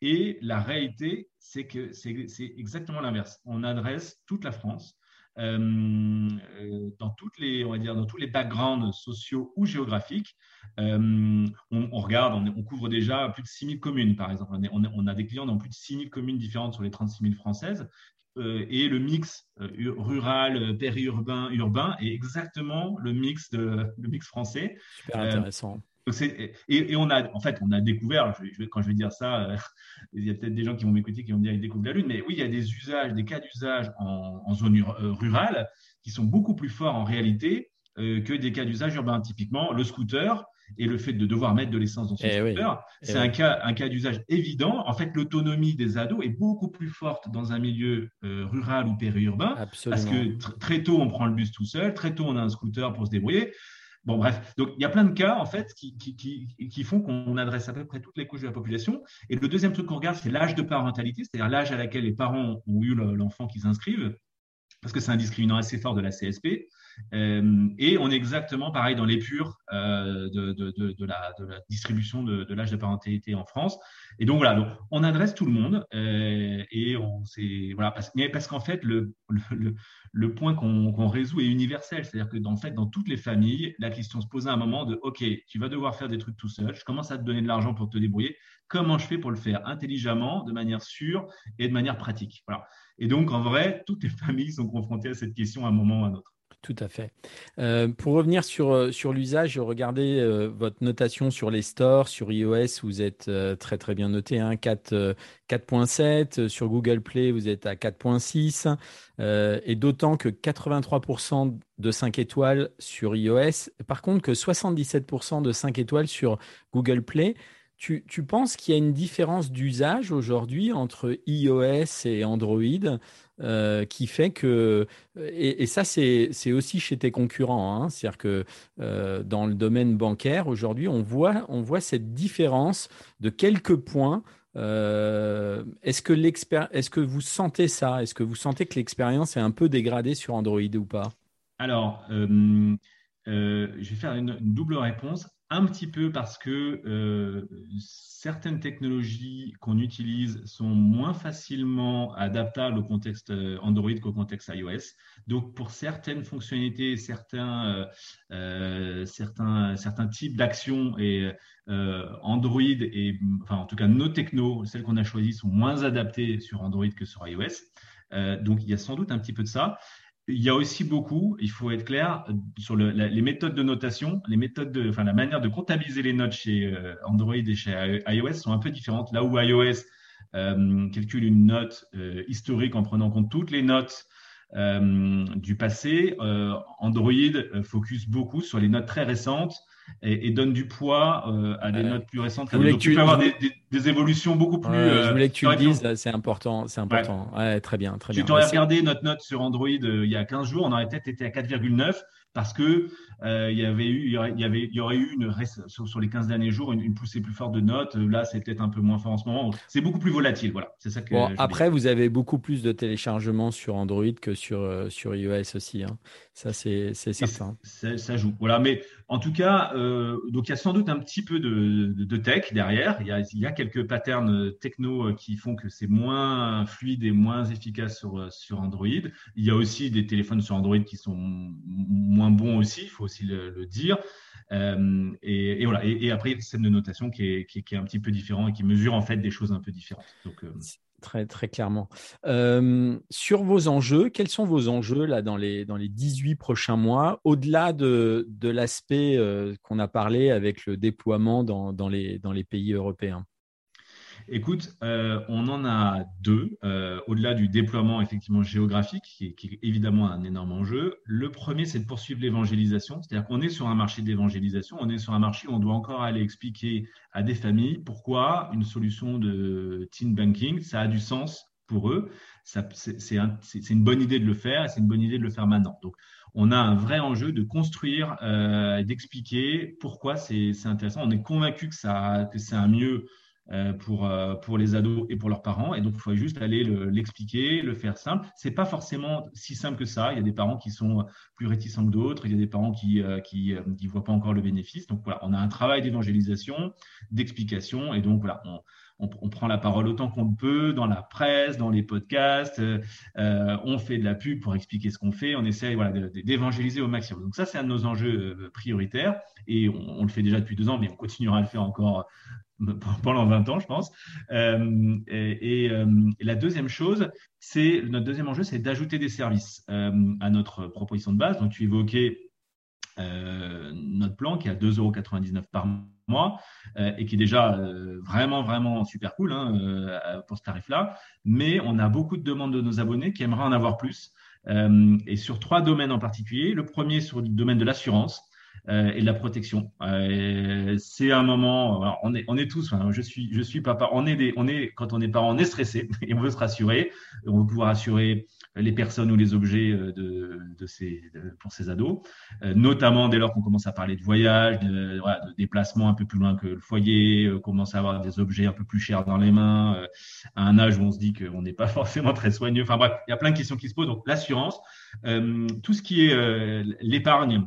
Et la réalité, c'est que c'est exactement l'inverse. On adresse toute la France. Euh, euh, dans toutes les, on va dire, dans tous les backgrounds sociaux ou géographiques. Euh, on, regarde, on, couvre déjà plus de 6000 communes, par exemple. On, a des clients dans plus de 6000 communes différentes sur les 36 000 françaises. et le mix rural, périurbain, urbain est exactement le mix, de, le mix français. Super intéressant. Et, on a, en fait, on a découvert, quand je vais dire ça, euh, il y a peut-être des gens qui vont m'écouter qui vont me dire qu'ils découvrent la Lune, mais oui, il y a des usages, des cas d'usage en, zone euh, rurale qui sont beaucoup plus forts en réalité euh, que des cas d'usage urbains. Typiquement, le scooter et le fait de devoir mettre de l'essence dans son eh scooter, eh c'est un, cas, un cas d'usage évident. En fait, l'autonomie des ados est beaucoup plus forte dans un milieu rural ou périurbain parce que très tôt, on prend le bus tout seul, très tôt, on a un scooter pour se débrouiller. Bon, bref, donc il y a plein de cas en fait qui, font qu'on adresse à peu près toutes les couches de la population. Et le deuxième truc qu'on regarde, c'est l'âge de parentalité, c'est-à-dire l'âge à laquelle les parents ont eu l'enfant qu'ils inscrivent, parce que c'est un discriminant assez fort de la CSP. Euh, et on est exactement pareil dans l'épure euh, de, de, de, la, distribution de, l'âge de parentalité en France. Et donc voilà, donc, on adresse tout le monde euh, et on voilà parce, parce qu'en fait le, le, le point qu'on résout est universel, c'est-à-dire que dans fait dans toutes les familles, la question se pose à un moment de OK, tu vas devoir faire des trucs tout seul, je commence à te donner de l'argent pour te débrouiller, comment je fais pour le faire intelligemment, de manière sûre et de manière pratique? Voilà. Et donc en vrai, toutes les familles sont confrontées à cette question à un moment ou à un autre. Tout à fait. Euh, pour revenir sur, euh, sur l'usage, regardez euh, votre notation sur les stores, sur iOS, vous êtes très très bien noté, hein, 4.7, sur Google Play, vous êtes à 4.6, et d'autant que 83% de 5 étoiles sur iOS, par contre que 77% de 5 étoiles sur Google Play. Tu, penses qu'il y a une différence d'usage aujourd'hui entre iOS et Android euh, qui fait que, et, ça c'est aussi chez tes concurrents, hein, c'est-à-dire que euh, dans le domaine bancaire aujourd'hui on voit, on voit cette différence de quelques points. Euh, est-ce que, est que vous sentez ça? Est-ce que vous sentez que l'expérience est un peu dégradée sur Android ou pas? Alors, je vais faire une, double réponse un petit peu parce que euh, certaines technologies qu'on utilise sont moins facilement adaptables au contexte euh, Android qu'au contexte iOS. Donc, pour certaines fonctionnalités, certains, euh, certains, certains types d'actions Android et, enfin, en tout cas, nos technos, celles qu'on a choisies, sont moins adaptées sur Android que sur iOS. donc, il y a sans doute un petit peu de ça. Il y a aussi beaucoup, il faut être clair, sur les méthodes de notation, les méthodes de, enfin, la manière de comptabiliser les notes chez euh, Android et chez iOS sont un peu différentes. Là où iOS euh, calcule une note euh, historique en prenant en compte toutes les notes du passé, Android focus beaucoup sur les notes très récentes et, donne du poids euh, à des notes plus récentes. Donc, tu peux avoir des, des, évolutions beaucoup plus. je voulais que tu le dises, c'est important, c'est important. Ouais. très bien, très bien. Tu t'aurais regardé notre note sur Android euh, il y a 15 jours, on aurait peut-être été à 4,9 parce que euh, il y avait eu, il y avait, il y aurait eu une sur, sur les 15 derniers jours une, poussée plus forte de notes. Là, c'est peut-être un peu moins fort en ce moment. C'est beaucoup plus volatile, voilà. C'est ça que. Bon, après, vous avez beaucoup plus de téléchargements sur Android que sur euh, sur iOS aussi. Hein. Ça, c'est certain. Ça, ça, joue, voilà. Mais en tout cas, euh, donc il y a sans doute un petit peu de, de, de tech derrière. Il y, a, il y a quelques patterns techno qui font que c'est moins fluide et moins efficace sur sur Android. Il y a aussi des téléphones sur Android qui sont moins bons aussi. Il faut aussi le, dire. Euh, et, voilà. Et, après, il y a le système de notation qui est, qui, est, un petit peu différent et qui mesure en fait des choses un peu différentes. Donc, euh, Très, très clairement. Euh, sur vos enjeux, quels sont vos enjeux là, dans, les, dans les 18 prochains mois, au-delà de, de l'aspect qu'on a parlé avec le déploiement dans, dans, les, dans les pays européens? Écoute, euh, on en a deux, euh, au-delà du déploiement effectivement géographique, qui est, évidemment un énorme enjeu. Le premier, c'est de poursuivre l'évangélisation, c'est-à-dire qu'on est sur un marché d'évangélisation, on est sur un marché où on doit encore aller expliquer à des familles pourquoi une solution de teen banking, ça a du sens pour eux. C'est une bonne idée de le faire et c'est une bonne idée de le faire maintenant. Donc, on a un vrai enjeu de construire euh, d'expliquer pourquoi c'est intéressant. On est convaincu que, ça, que c'est un mieux pour, euh, pour les ados et pour leurs parents. Et donc, il faut juste aller l'expliquer, le, faire simple. C'est pas forcément si simple que ça. Il y a des parents qui sont plus réticents que d'autres. Il y a des parents qui euh, qui, qui voient pas encore le bénéfice. Donc voilà, on a un travail d'évangélisation, d'explication. Et donc voilà, on, prend la parole autant qu'on peut dans la presse, dans les podcasts. on fait de la pub pour expliquer ce qu'on fait. On essaie d'évangéliser au maximum. Donc ça, c'est un de nos enjeux prioritaires et on, le fait déjà depuis deux ans, mais on continuera à le faire encore pendant 20 ans, je pense. Euh, et, euh, la deuxième chose, c'est notre deuxième enjeu, c'est d'ajouter des services euh, à notre proposition de base. Donc, tu évoquais euh, notre plan qui est à 2,99€ par mois et qui est déjà vraiment, vraiment super cool hein, pour ce tarif-là. Mais on a beaucoup de demandes de nos abonnés qui aimeraient en avoir plus. et sur trois domaines en particulier. Le premier sur le domaine de l'assurance. Euh, et de la protection. Euh, c'est un moment, on est, on est tous, je suis, je suis papa, on est des, on est, quand on est parent, on est stressé et on veut se rassurer. On veut pouvoir assurer les personnes ou les objets euh, de, de ces, pour ces ados, notamment dès lors qu'on commence à parler de voyage, de, voilà, de déplacement un peu plus loin que le foyer, euh, commence à avoir des objets un peu plus chers dans les mains, à un âge où on se dit qu'on n'est pas forcément très soigneux. Enfin bref, il y a plein de questions qui se posent. Donc l'assurance, tout ce qui est l'épargne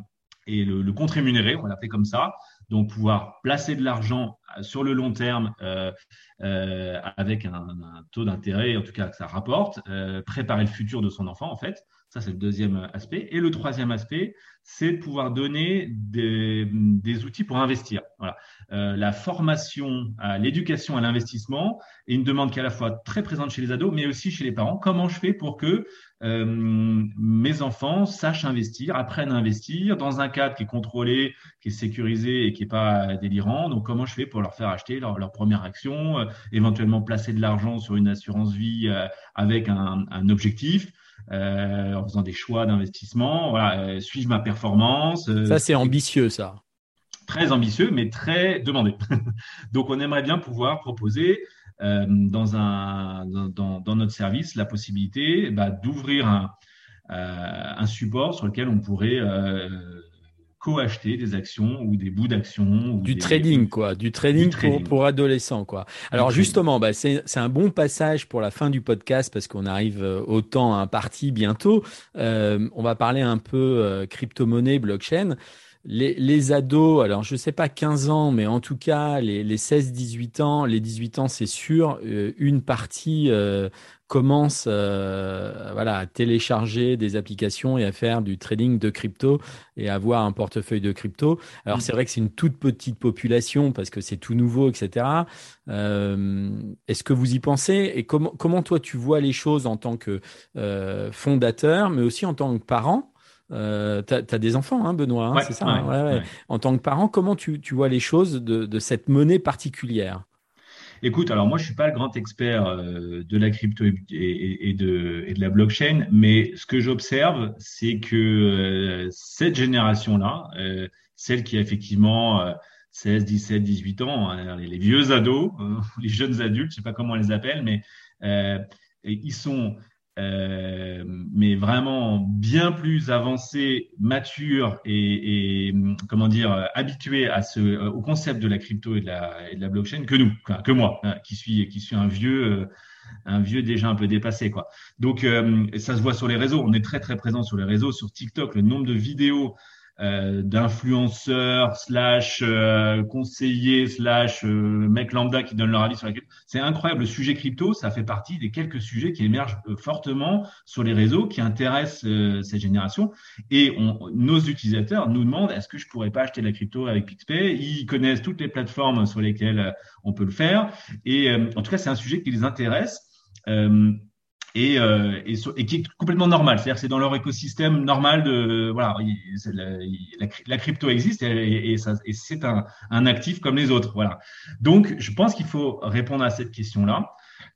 et le, compte rémunéré, on l'a fait comme ça. Donc, pouvoir placer de l'argent euh, sur le long terme euh, euh, avec un, un taux d'intérêt, en tout cas que ça rapporte, euh, préparer le futur de son enfant, en fait. Ça, c'est le deuxième aspect. Et le troisième aspect, c'est de pouvoir donner des, outils pour investir. Voilà. Euh, la formation l'éducation à l'investissement est une demande qui est à la fois très présente chez les ados, mais aussi chez les parents. Comment je fais pour que euh, mes enfants sachent investir, apprennent à investir dans un cadre qui est contrôlé, qui est sécurisé et qui n'est pas délirant? Donc, comment je fais pour leur faire acheter leur, première action, euh, éventuellement placer de l'argent sur une assurance vie avec un objectif? Euh, en faisant des choix d'investissement, voilà, euh, suivre ma performance. Euh, ça, c'est ambitieux, ça. Très ambitieux, mais très demandé. Donc, on aimerait bien pouvoir proposer dans, un, dans, dans, notre service la possibilité bah, d'ouvrir un, un support sur lequel on pourrait co-acheter des actions ou des bouts d'actions. Du trading, quoi. Du trading, Pour, pour, adolescents, quoi. Alors, justement, bah, c'est un bon passage pour la fin du podcast parce qu'on arrive euh, au temps imparti bientôt. Euh, on va parler un peu euh, crypto-monnaie, blockchain. Les, les, ados, alors je ne sais pas 15 ans, mais en tout cas les, les 16-18 ans, les 18 ans c'est sûr, euh, une partie euh, commence euh, voilà, à télécharger des applications et à faire du trading de crypto et à avoir un portefeuille de crypto. Alors c'est vrai que c'est une toute petite population parce que c'est tout nouveau, etc. Est-ce que vous y pensez et comment, comment toi tu vois les choses en tant que fondateur, mais aussi en tant que parent? Euh, tu as, des enfants, hein, Benoît, hein, c'est ça hein En tant que parent, comment tu, tu vois les choses de, de, cette monnaie particulière? Écoute, alors moi, je suis pas le grand expert euh, de la crypto et, et, de, et, de, la blockchain, mais ce que j'observe, c'est que euh, cette génération-là, euh, celle qui a effectivement 16, 17, 18 ans, hein, les, les, vieux ados, les jeunes adultes, je sais pas comment on les appelle, mais ils sont euh, mais vraiment bien plus avancé, mature et, et comment dire habitué à ce, au concept de la crypto et de la, et de la blockchain que nous, que moi, hein, qui suis qui suis un vieux euh, un vieux déjà un peu dépassé quoi. Donc euh, ça se voit sur les réseaux, on est très très présent sur les réseaux, sur TikTok, le nombre de vidéos euh, d'influenceurs slash euh, conseillers slash euh, mecs lambda qui donnent leur avis sur la crypto. C'est incroyable. Le sujet crypto, ça fait partie des quelques sujets qui émergent fortement sur les réseaux, qui intéressent cette génération. Et on, nos utilisateurs nous demandent est-ce que je pourrais pas acheter de la crypto avec PixPay? Ils connaissent toutes les plateformes sur lesquelles on peut le faire. Et en tout cas, c'est un sujet qui les intéresse et, euh, et, qui est complètement normal. C'est-à-dire c'est dans leur écosystème normal de voilà, la, crypto existe et, c'est un, un, actif comme les autres. Voilà. Donc je pense qu'il faut répondre à cette question-là.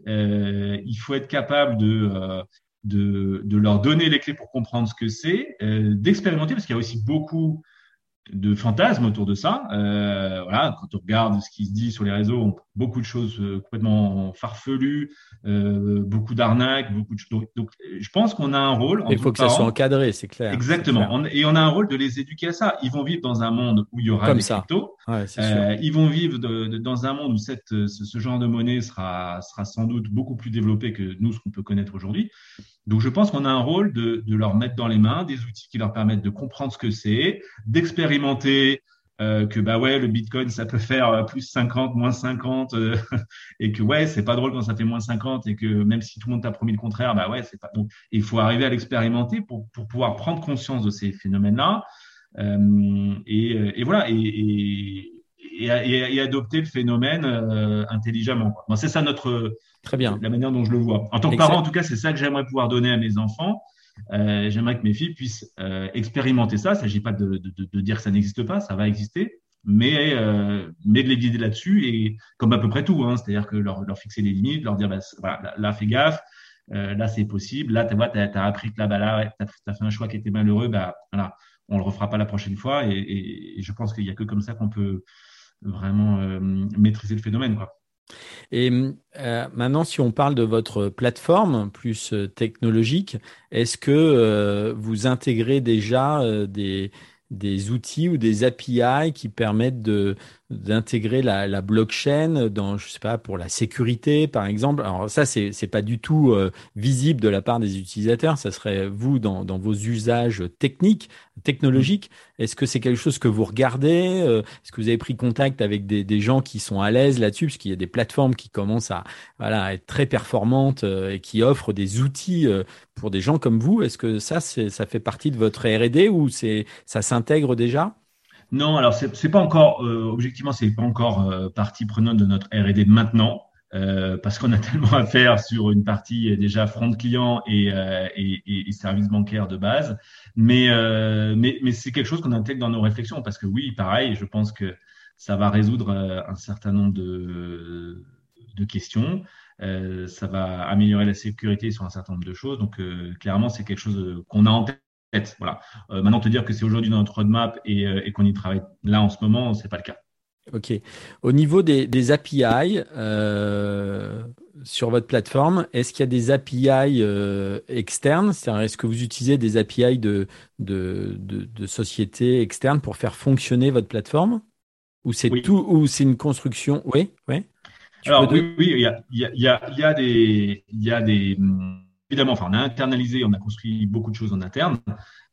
Euh, il faut être capable de, euh, de, de leur donner les clés pour comprendre ce que c'est, euh, d'expérimenter parce qu'il y a aussi beaucoup de fantasmes autour de ça. Euh, voilà, quand on regarde ce qui se dit sur les réseaux, beaucoup de choses euh, complètement farfelues, euh, beaucoup d'arnaques, beaucoup de choses. Donc, je pense qu'on a un rôle. Il faut que ça soit encadré, c'est clair. Exactement. et on a un rôle de les éduquer à ça. Ils vont vivre dans un monde où il y aura Comme des ça. cryptos. Ouais, euh, ils vont vivre de, de, dans un monde où cette, ce, ce, genre de monnaie sera, sera sans doute beaucoup plus développé que nous, ce qu'on peut connaître aujourd'hui. Donc, je pense qu'on a un rôle de, de leur mettre dans les mains des outils qui leur permettent de comprendre ce que c'est, d'expérimenter euh, que bah ouais le Bitcoin ça peut faire euh, plus 50 moins 50 euh, et que ouais c'est pas drôle quand ça fait moins 50 et que même si tout le monde t'a promis le contraire bah ouais c'est pas donc il faut arriver à l'expérimenter pour pour pouvoir prendre conscience de ces phénomènes là euh, et, et, voilà et, et et, et, adopter le phénomène euh, intelligemment. Bon, c'est ça notre Très bien. la manière dont je le vois. En tant que parent, en tout cas, c'est ça que j'aimerais pouvoir donner à mes enfants. Euh, j'aimerais que mes filles puissent euh, expérimenter ça. Il ne s'agit pas de, de, de, dire que ça n'existe pas, ça va exister, mais, euh, mais de les guider là-dessus et comme à peu près tout, hein, c'est-à-dire que leur, leur, fixer les limites, leur dire bah, voilà, là, fais gaffe, euh, là c'est possible, là tu vois, as, appris que là, bah, là tu as, fait un choix qui était malheureux, bah, voilà, on le refera pas la prochaine fois et, et, et je pense qu'il n'y a que comme ça qu'on peut vraiment euh, maîtriser le phénomène. Quoi. Et euh, maintenant, si on parle de votre plateforme plus euh, technologique, est-ce que vous intégrez déjà des, des outils ou des API qui permettent de d'intégrer la, la, blockchain dans je sais pas pour la sécurité par exemple. Alors ça c'est c'est pas du tout euh, visible de la part des utilisateurs. Ça serait vous dans dans vos usages techniques technologiques. Est-ce que c'est quelque chose que vous regardez euh, est-ce que vous avez pris contact avec des, des gens qui sont à l'aise là-dessus? Parce qu'il y a des plateformes qui commencent à voilà à être très performantes euh, et qui offrent des outils pour des gens comme vous. Est-ce que ça c'est ça fait partie de votre R&D ou c'est ça s'intègre déjà? Non, alors c'est pas encore, euh, objectivement, c'est pas encore euh, partie prenante de notre R&D maintenant, euh, parce qu'on a tellement à faire sur une partie déjà front client et, euh, et, et, et service bancaire de base. Mais, euh, mais, mais c'est quelque chose qu'on intègre dans nos réflexions, parce que oui, pareil, je pense que ça va résoudre un certain nombre de, de questions. ça va améliorer la sécurité sur un certain nombre de choses. Donc, clairement, c'est quelque chose qu'on a en tête voilà. Euh, maintenant, te dire que c'est aujourd'hui dans notre roadmap et, euh, et qu'on y travaille là en ce moment, c'est pas le cas. Ok. Au niveau des, des API euh, sur votre plateforme, est-ce qu'il y a des API euh, externes? C'est-à-dire, est-ce que vous utilisez des API de, de, de, de sociétés externes pour faire fonctionner votre plateforme? Ou c'est Oui. tout Ou c'est une construction? Oui, oui. Tu Alors oui, oui, il y a, il y a, il y a, il y a des, il y a des, hum, évidemment, enfin, on a internalisé, on a construit beaucoup de choses en interne.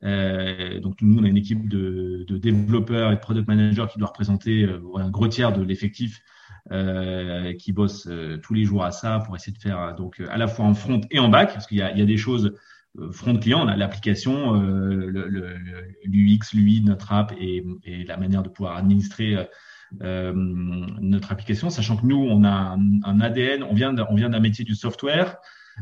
Euh, donc nous, on a une équipe de, de, développeurs et de product managers qui doit représenter euh, un gros tiers de l'effectif euh, qui bosse euh, tous les jours à ça pour essayer de faire donc à la fois en front et en back, parce qu'il y y a des choses front client, on a l'application, l'UX, l'UI, notre app et, et, la manière de pouvoir administrer euh, notre application, sachant que nous, on a un, un ADN, on vient d'un métier du software.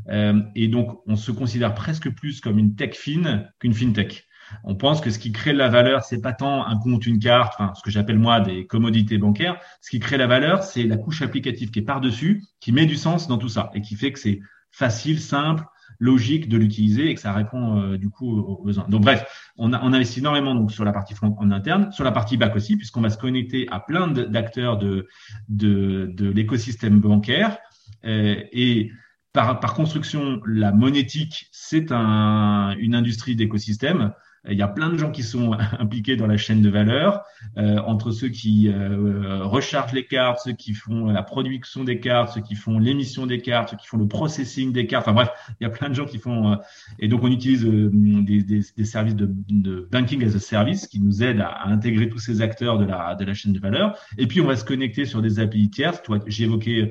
Euh, et donc, on se considère presque plus comme une tech fine qu'une fintech. On pense que ce qui crée la valeur, c'est pas tant un compte, une carte, enfin, ce que j'appelle moi des commodités bancaires. Ce qui crée la valeur, c'est la couche applicative qui est par-dessus, qui met du sens dans tout ça et qui fait que c'est facile, simple, logique de l'utiliser et que ça répond euh, du coup aux besoins. Donc bref, on, a, on investit énormément donc sur la partie front en interne, sur la partie back aussi, puisqu'on va se connecter à plein d'acteurs de, de, de l'écosystème bancaire euh, et par, par, construction, la monétique, c'est un, une industrie d'écosystème. Il y a plein de gens qui sont impliqués dans la chaîne de valeur, euh, entre ceux qui euh, rechargent les cartes, ceux qui font la production des cartes, ceux qui font l'émission des cartes, ceux qui font le processing des cartes. Enfin bref, il y a plein de gens qui font. Euh, et donc on utilise euh, des, des, des, services de, de, banking as a service qui nous aident à, à, intégrer tous ces acteurs de la, de la chaîne de valeur. Et puis on va se connecter sur des API tierces. Toi, j'ai évoqué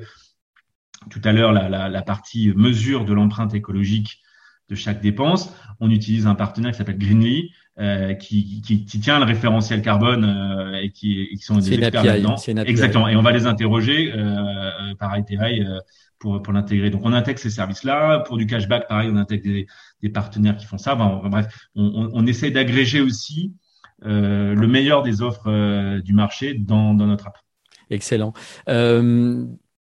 tout à l'heure la, la, la, partie mesure de l'empreinte écologique de chaque dépense. On utilise un partenaire qui s'appelle Greenly, euh, qui, qui, qui, tient le référentiel carbone euh, et, qui, qui, sont des experts là-dedans. Exactement. Et on va les interroger euh, par euh, pour, pour l'intégrer. Donc on intègre ces services-là. Pour du cashback, pareil, on intègre des, des partenaires qui font ça. Enfin, bref, on, on, on essaie d'agréger aussi le meilleur des offres du marché dans, dans notre app. Excellent. Euh,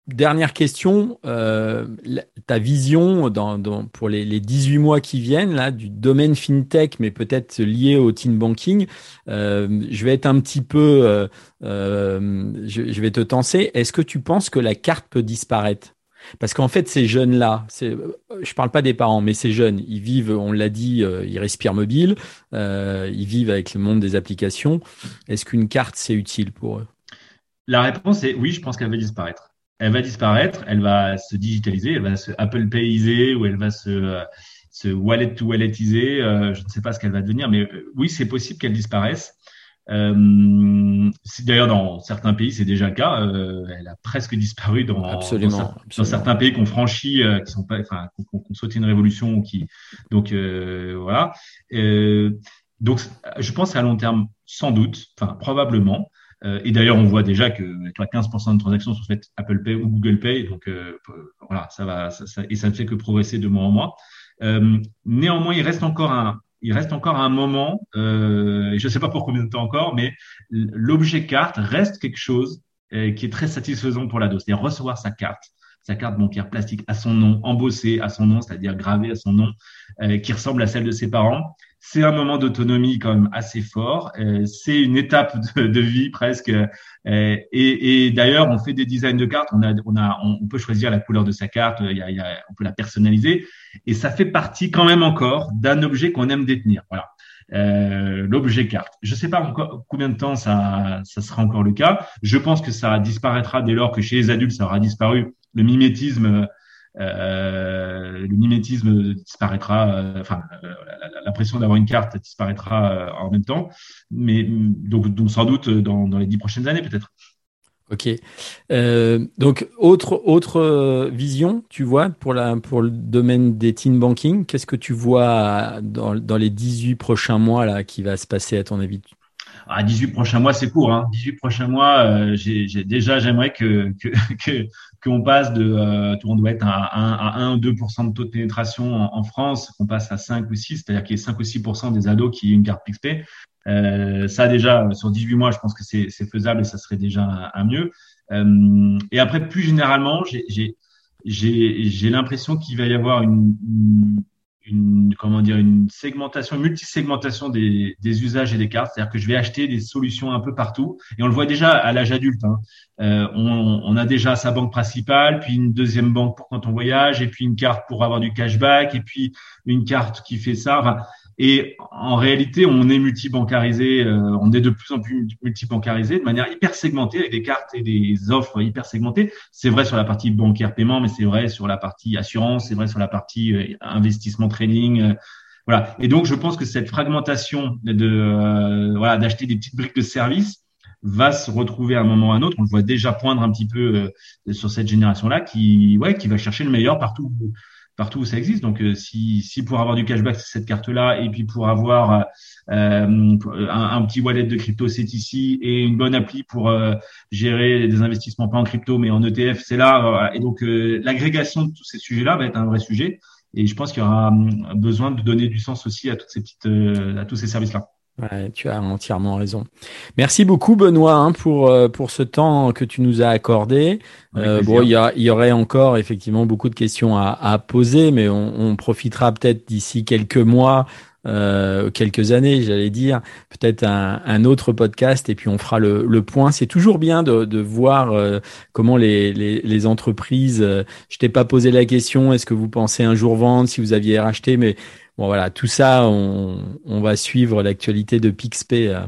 Dernière question, euh, ta vision dans, pour les, les, 18 mois qui viennent là du domaine fintech, mais peut-être lié au teen banking. Euh, je vais être un petit peu, euh, je, je, vais te tenser. Est-ce que tu penses que la carte peut disparaître? Parce qu'en fait, ces jeunes-là, je parle pas des parents, mais ces jeunes, ils vivent, on l'a dit, ils respirent mobile, ils vivent avec le monde des applications. Est-ce qu'une carte c'est utile pour eux? La réponse est oui, je pense qu'elle va disparaître elle va disparaître, elle va se digitaliser, elle va se Apple Payiser ou elle va se, euh, se wallet to walletiser. Euh, je ne sais pas ce qu'elle va devenir, mais euh, oui, c'est possible qu'elle disparaisse. Euh, D'ailleurs, dans certains pays, c'est déjà le cas. Euh, elle a presque disparu dans, absolument, dans, dans certains pays qu'on franchit, euh, qui sont pas, enfin, qu'on qu sauté une révolution, qui donc voilà. donc, je pense à long terme, sans doute, enfin probablement. Euh, et d'ailleurs, on voit déjà que 15% de transactions sont faites Apple Pay ou Google Pay. Donc euh, voilà, ça va, ça, ça, et ça ne fait que progresser de mois en mois. Euh, néanmoins, il reste encore un, il reste encore un moment, euh, je ne sais pas pour combien de temps encore, mais l'objet carte reste quelque chose euh, qui est très satisfaisant pour l'ado, c'est-à-dire recevoir sa carte, sa carte bancaire plastique à son nom, embossée à son nom, c'est-à-dire gravée à son nom, euh, qui ressemble à celle de ses parents c'est un moment d'autonomie quand même assez fort. Euh, c'est une étape de, vie presque. Euh, et, et d'ailleurs, on fait des designs de cartes. On a, on a, on peut choisir la couleur de sa carte. Il y a, il y a, on peut la personnaliser. Et ça fait partie quand même encore d'un objet qu'on aime détenir. Voilà. Euh, l'objet carte. Je ne sais pas encore combien de temps ça, ça sera encore le cas. Je pense que ça disparaîtra dès lors que chez les adultes, ça aura disparu. Le mimétisme euh, le mimétisme disparaîtra, euh, enfin l'impression d'avoir une carte disparaîtra euh, en même temps, mais donc, sans doute dans les dix prochaines années peut-être. Ok. Euh, donc autre autre vision, tu vois pour la pour le domaine des teen banking, qu'est-ce que tu vois dans, dans les 18 prochains mois là qui va se passer à ton avis? À 18 prochains mois, c'est court. Hein. 18 prochains mois, euh, j'ai, déjà, j'aimerais que, que, que, qu'on passe de, euh, monde doit être à 1, à 1 ou 2% de taux de pénétration en, en France, qu'on passe à 5 ou 6, c'est-à-dire qu'il y ait 5 ou 6% des ados qui aient une carte PixPay. Euh, ça déjà, sur 18 mois, je pense que c'est, faisable et ça serait déjà un, mieux. Euh, et après, plus généralement, j'ai l'impression qu'il va y avoir une, une une comment dire une segmentation, multisegmentation des, des usages et des cartes. C'est-à-dire que je vais acheter des solutions un peu partout. Et on le voit déjà à l'âge adulte. Hein. Euh, on, on, a déjà sa banque principale, puis une deuxième banque pour quand on voyage, et puis une carte pour avoir du cashback, et puis une carte qui fait ça. Enfin, Et en réalité, on est multibancarisé, euh, on est de plus en plus multibancarisé de manière hyper segmentée avec des cartes et des offres hyper segmentées. C'est vrai sur la partie bancaire paiement, mais c'est vrai sur la partie assurance, c'est vrai sur la partie euh, investissement trading. Euh, voilà. Et donc, je pense que cette fragmentation de voilà d'acheter des petites briques de services va se retrouver à un moment ou à un autre. On le voit déjà poindre un petit peu sur cette génération-là, qui ouais, qui va chercher le meilleur partout partout où ça existe. Donc, euh, si, si pour avoir du cashback, c'est cette carte-là, et puis pour avoir euh, un, petit wallet de crypto, c'est ici, et une bonne appli pour euh, gérer des investissements pas en crypto, mais en ETF, c'est là. Et donc, l'agrégation de tous ces sujets-là va être un vrai sujet. Et je pense qu'il y aura besoin de donner du sens aussi à toutes ces petites, à tous ces services-là. Ouais, tu as entièrement raison. Merci beaucoup Benoît hein, pour euh, pour ce temps que tu nous as accordé. Euh, bon, il y, a, il y aurait encore effectivement beaucoup de questions à, à poser, mais on, on profitera peut-être d'ici quelques mois, euh, quelques années, j'allais dire, peut-être un, un, autre podcast et puis on fera le, le point. C'est toujours bien de, de voir euh, comment les, les, les entreprises. Euh, je t'ai pas posé la question. Est-ce que vous pensez un jour vendre si vous aviez racheté, mais Bon voilà, tout ça, on, on va suivre l'actualité de Pixpay. Euh,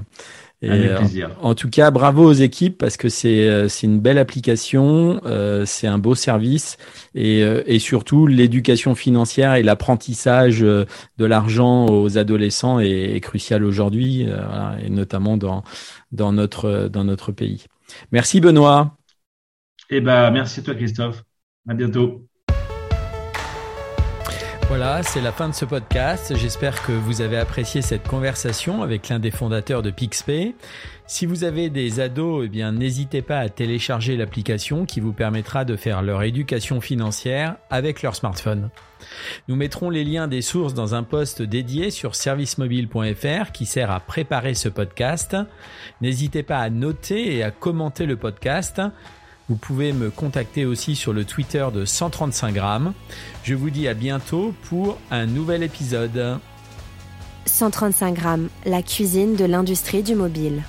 et, Avec plaisir. En, tout cas, bravo aux équipes parce que c'est euh, c'est une belle application, euh, c'est un beau service et, et surtout l'éducation financière et l'apprentissage de l'argent aux adolescents est, est crucial aujourd'hui et notamment dans dans notre dans notre pays. Merci Benoît. Eh ben merci à toi Christophe. À bientôt. Voilà, c'est la fin de ce podcast. J'espère que vous avez apprécié cette conversation avec l'un des fondateurs de Pixpay. Si vous avez des ados, eh bien, n'hésitez pas à télécharger l'application qui vous permettra de faire leur éducation financière avec leur smartphone. Nous mettrons les liens des sources dans un post dédié sur servicemobile.fr qui sert à préparer ce podcast. N'hésitez pas à noter et à commenter le podcast. Vous pouvez me contacter aussi sur le Twitter de 135 grammes. Je vous dis à bientôt pour un nouvel épisode. 135 grammes, la cuisine de l'industrie du mobile.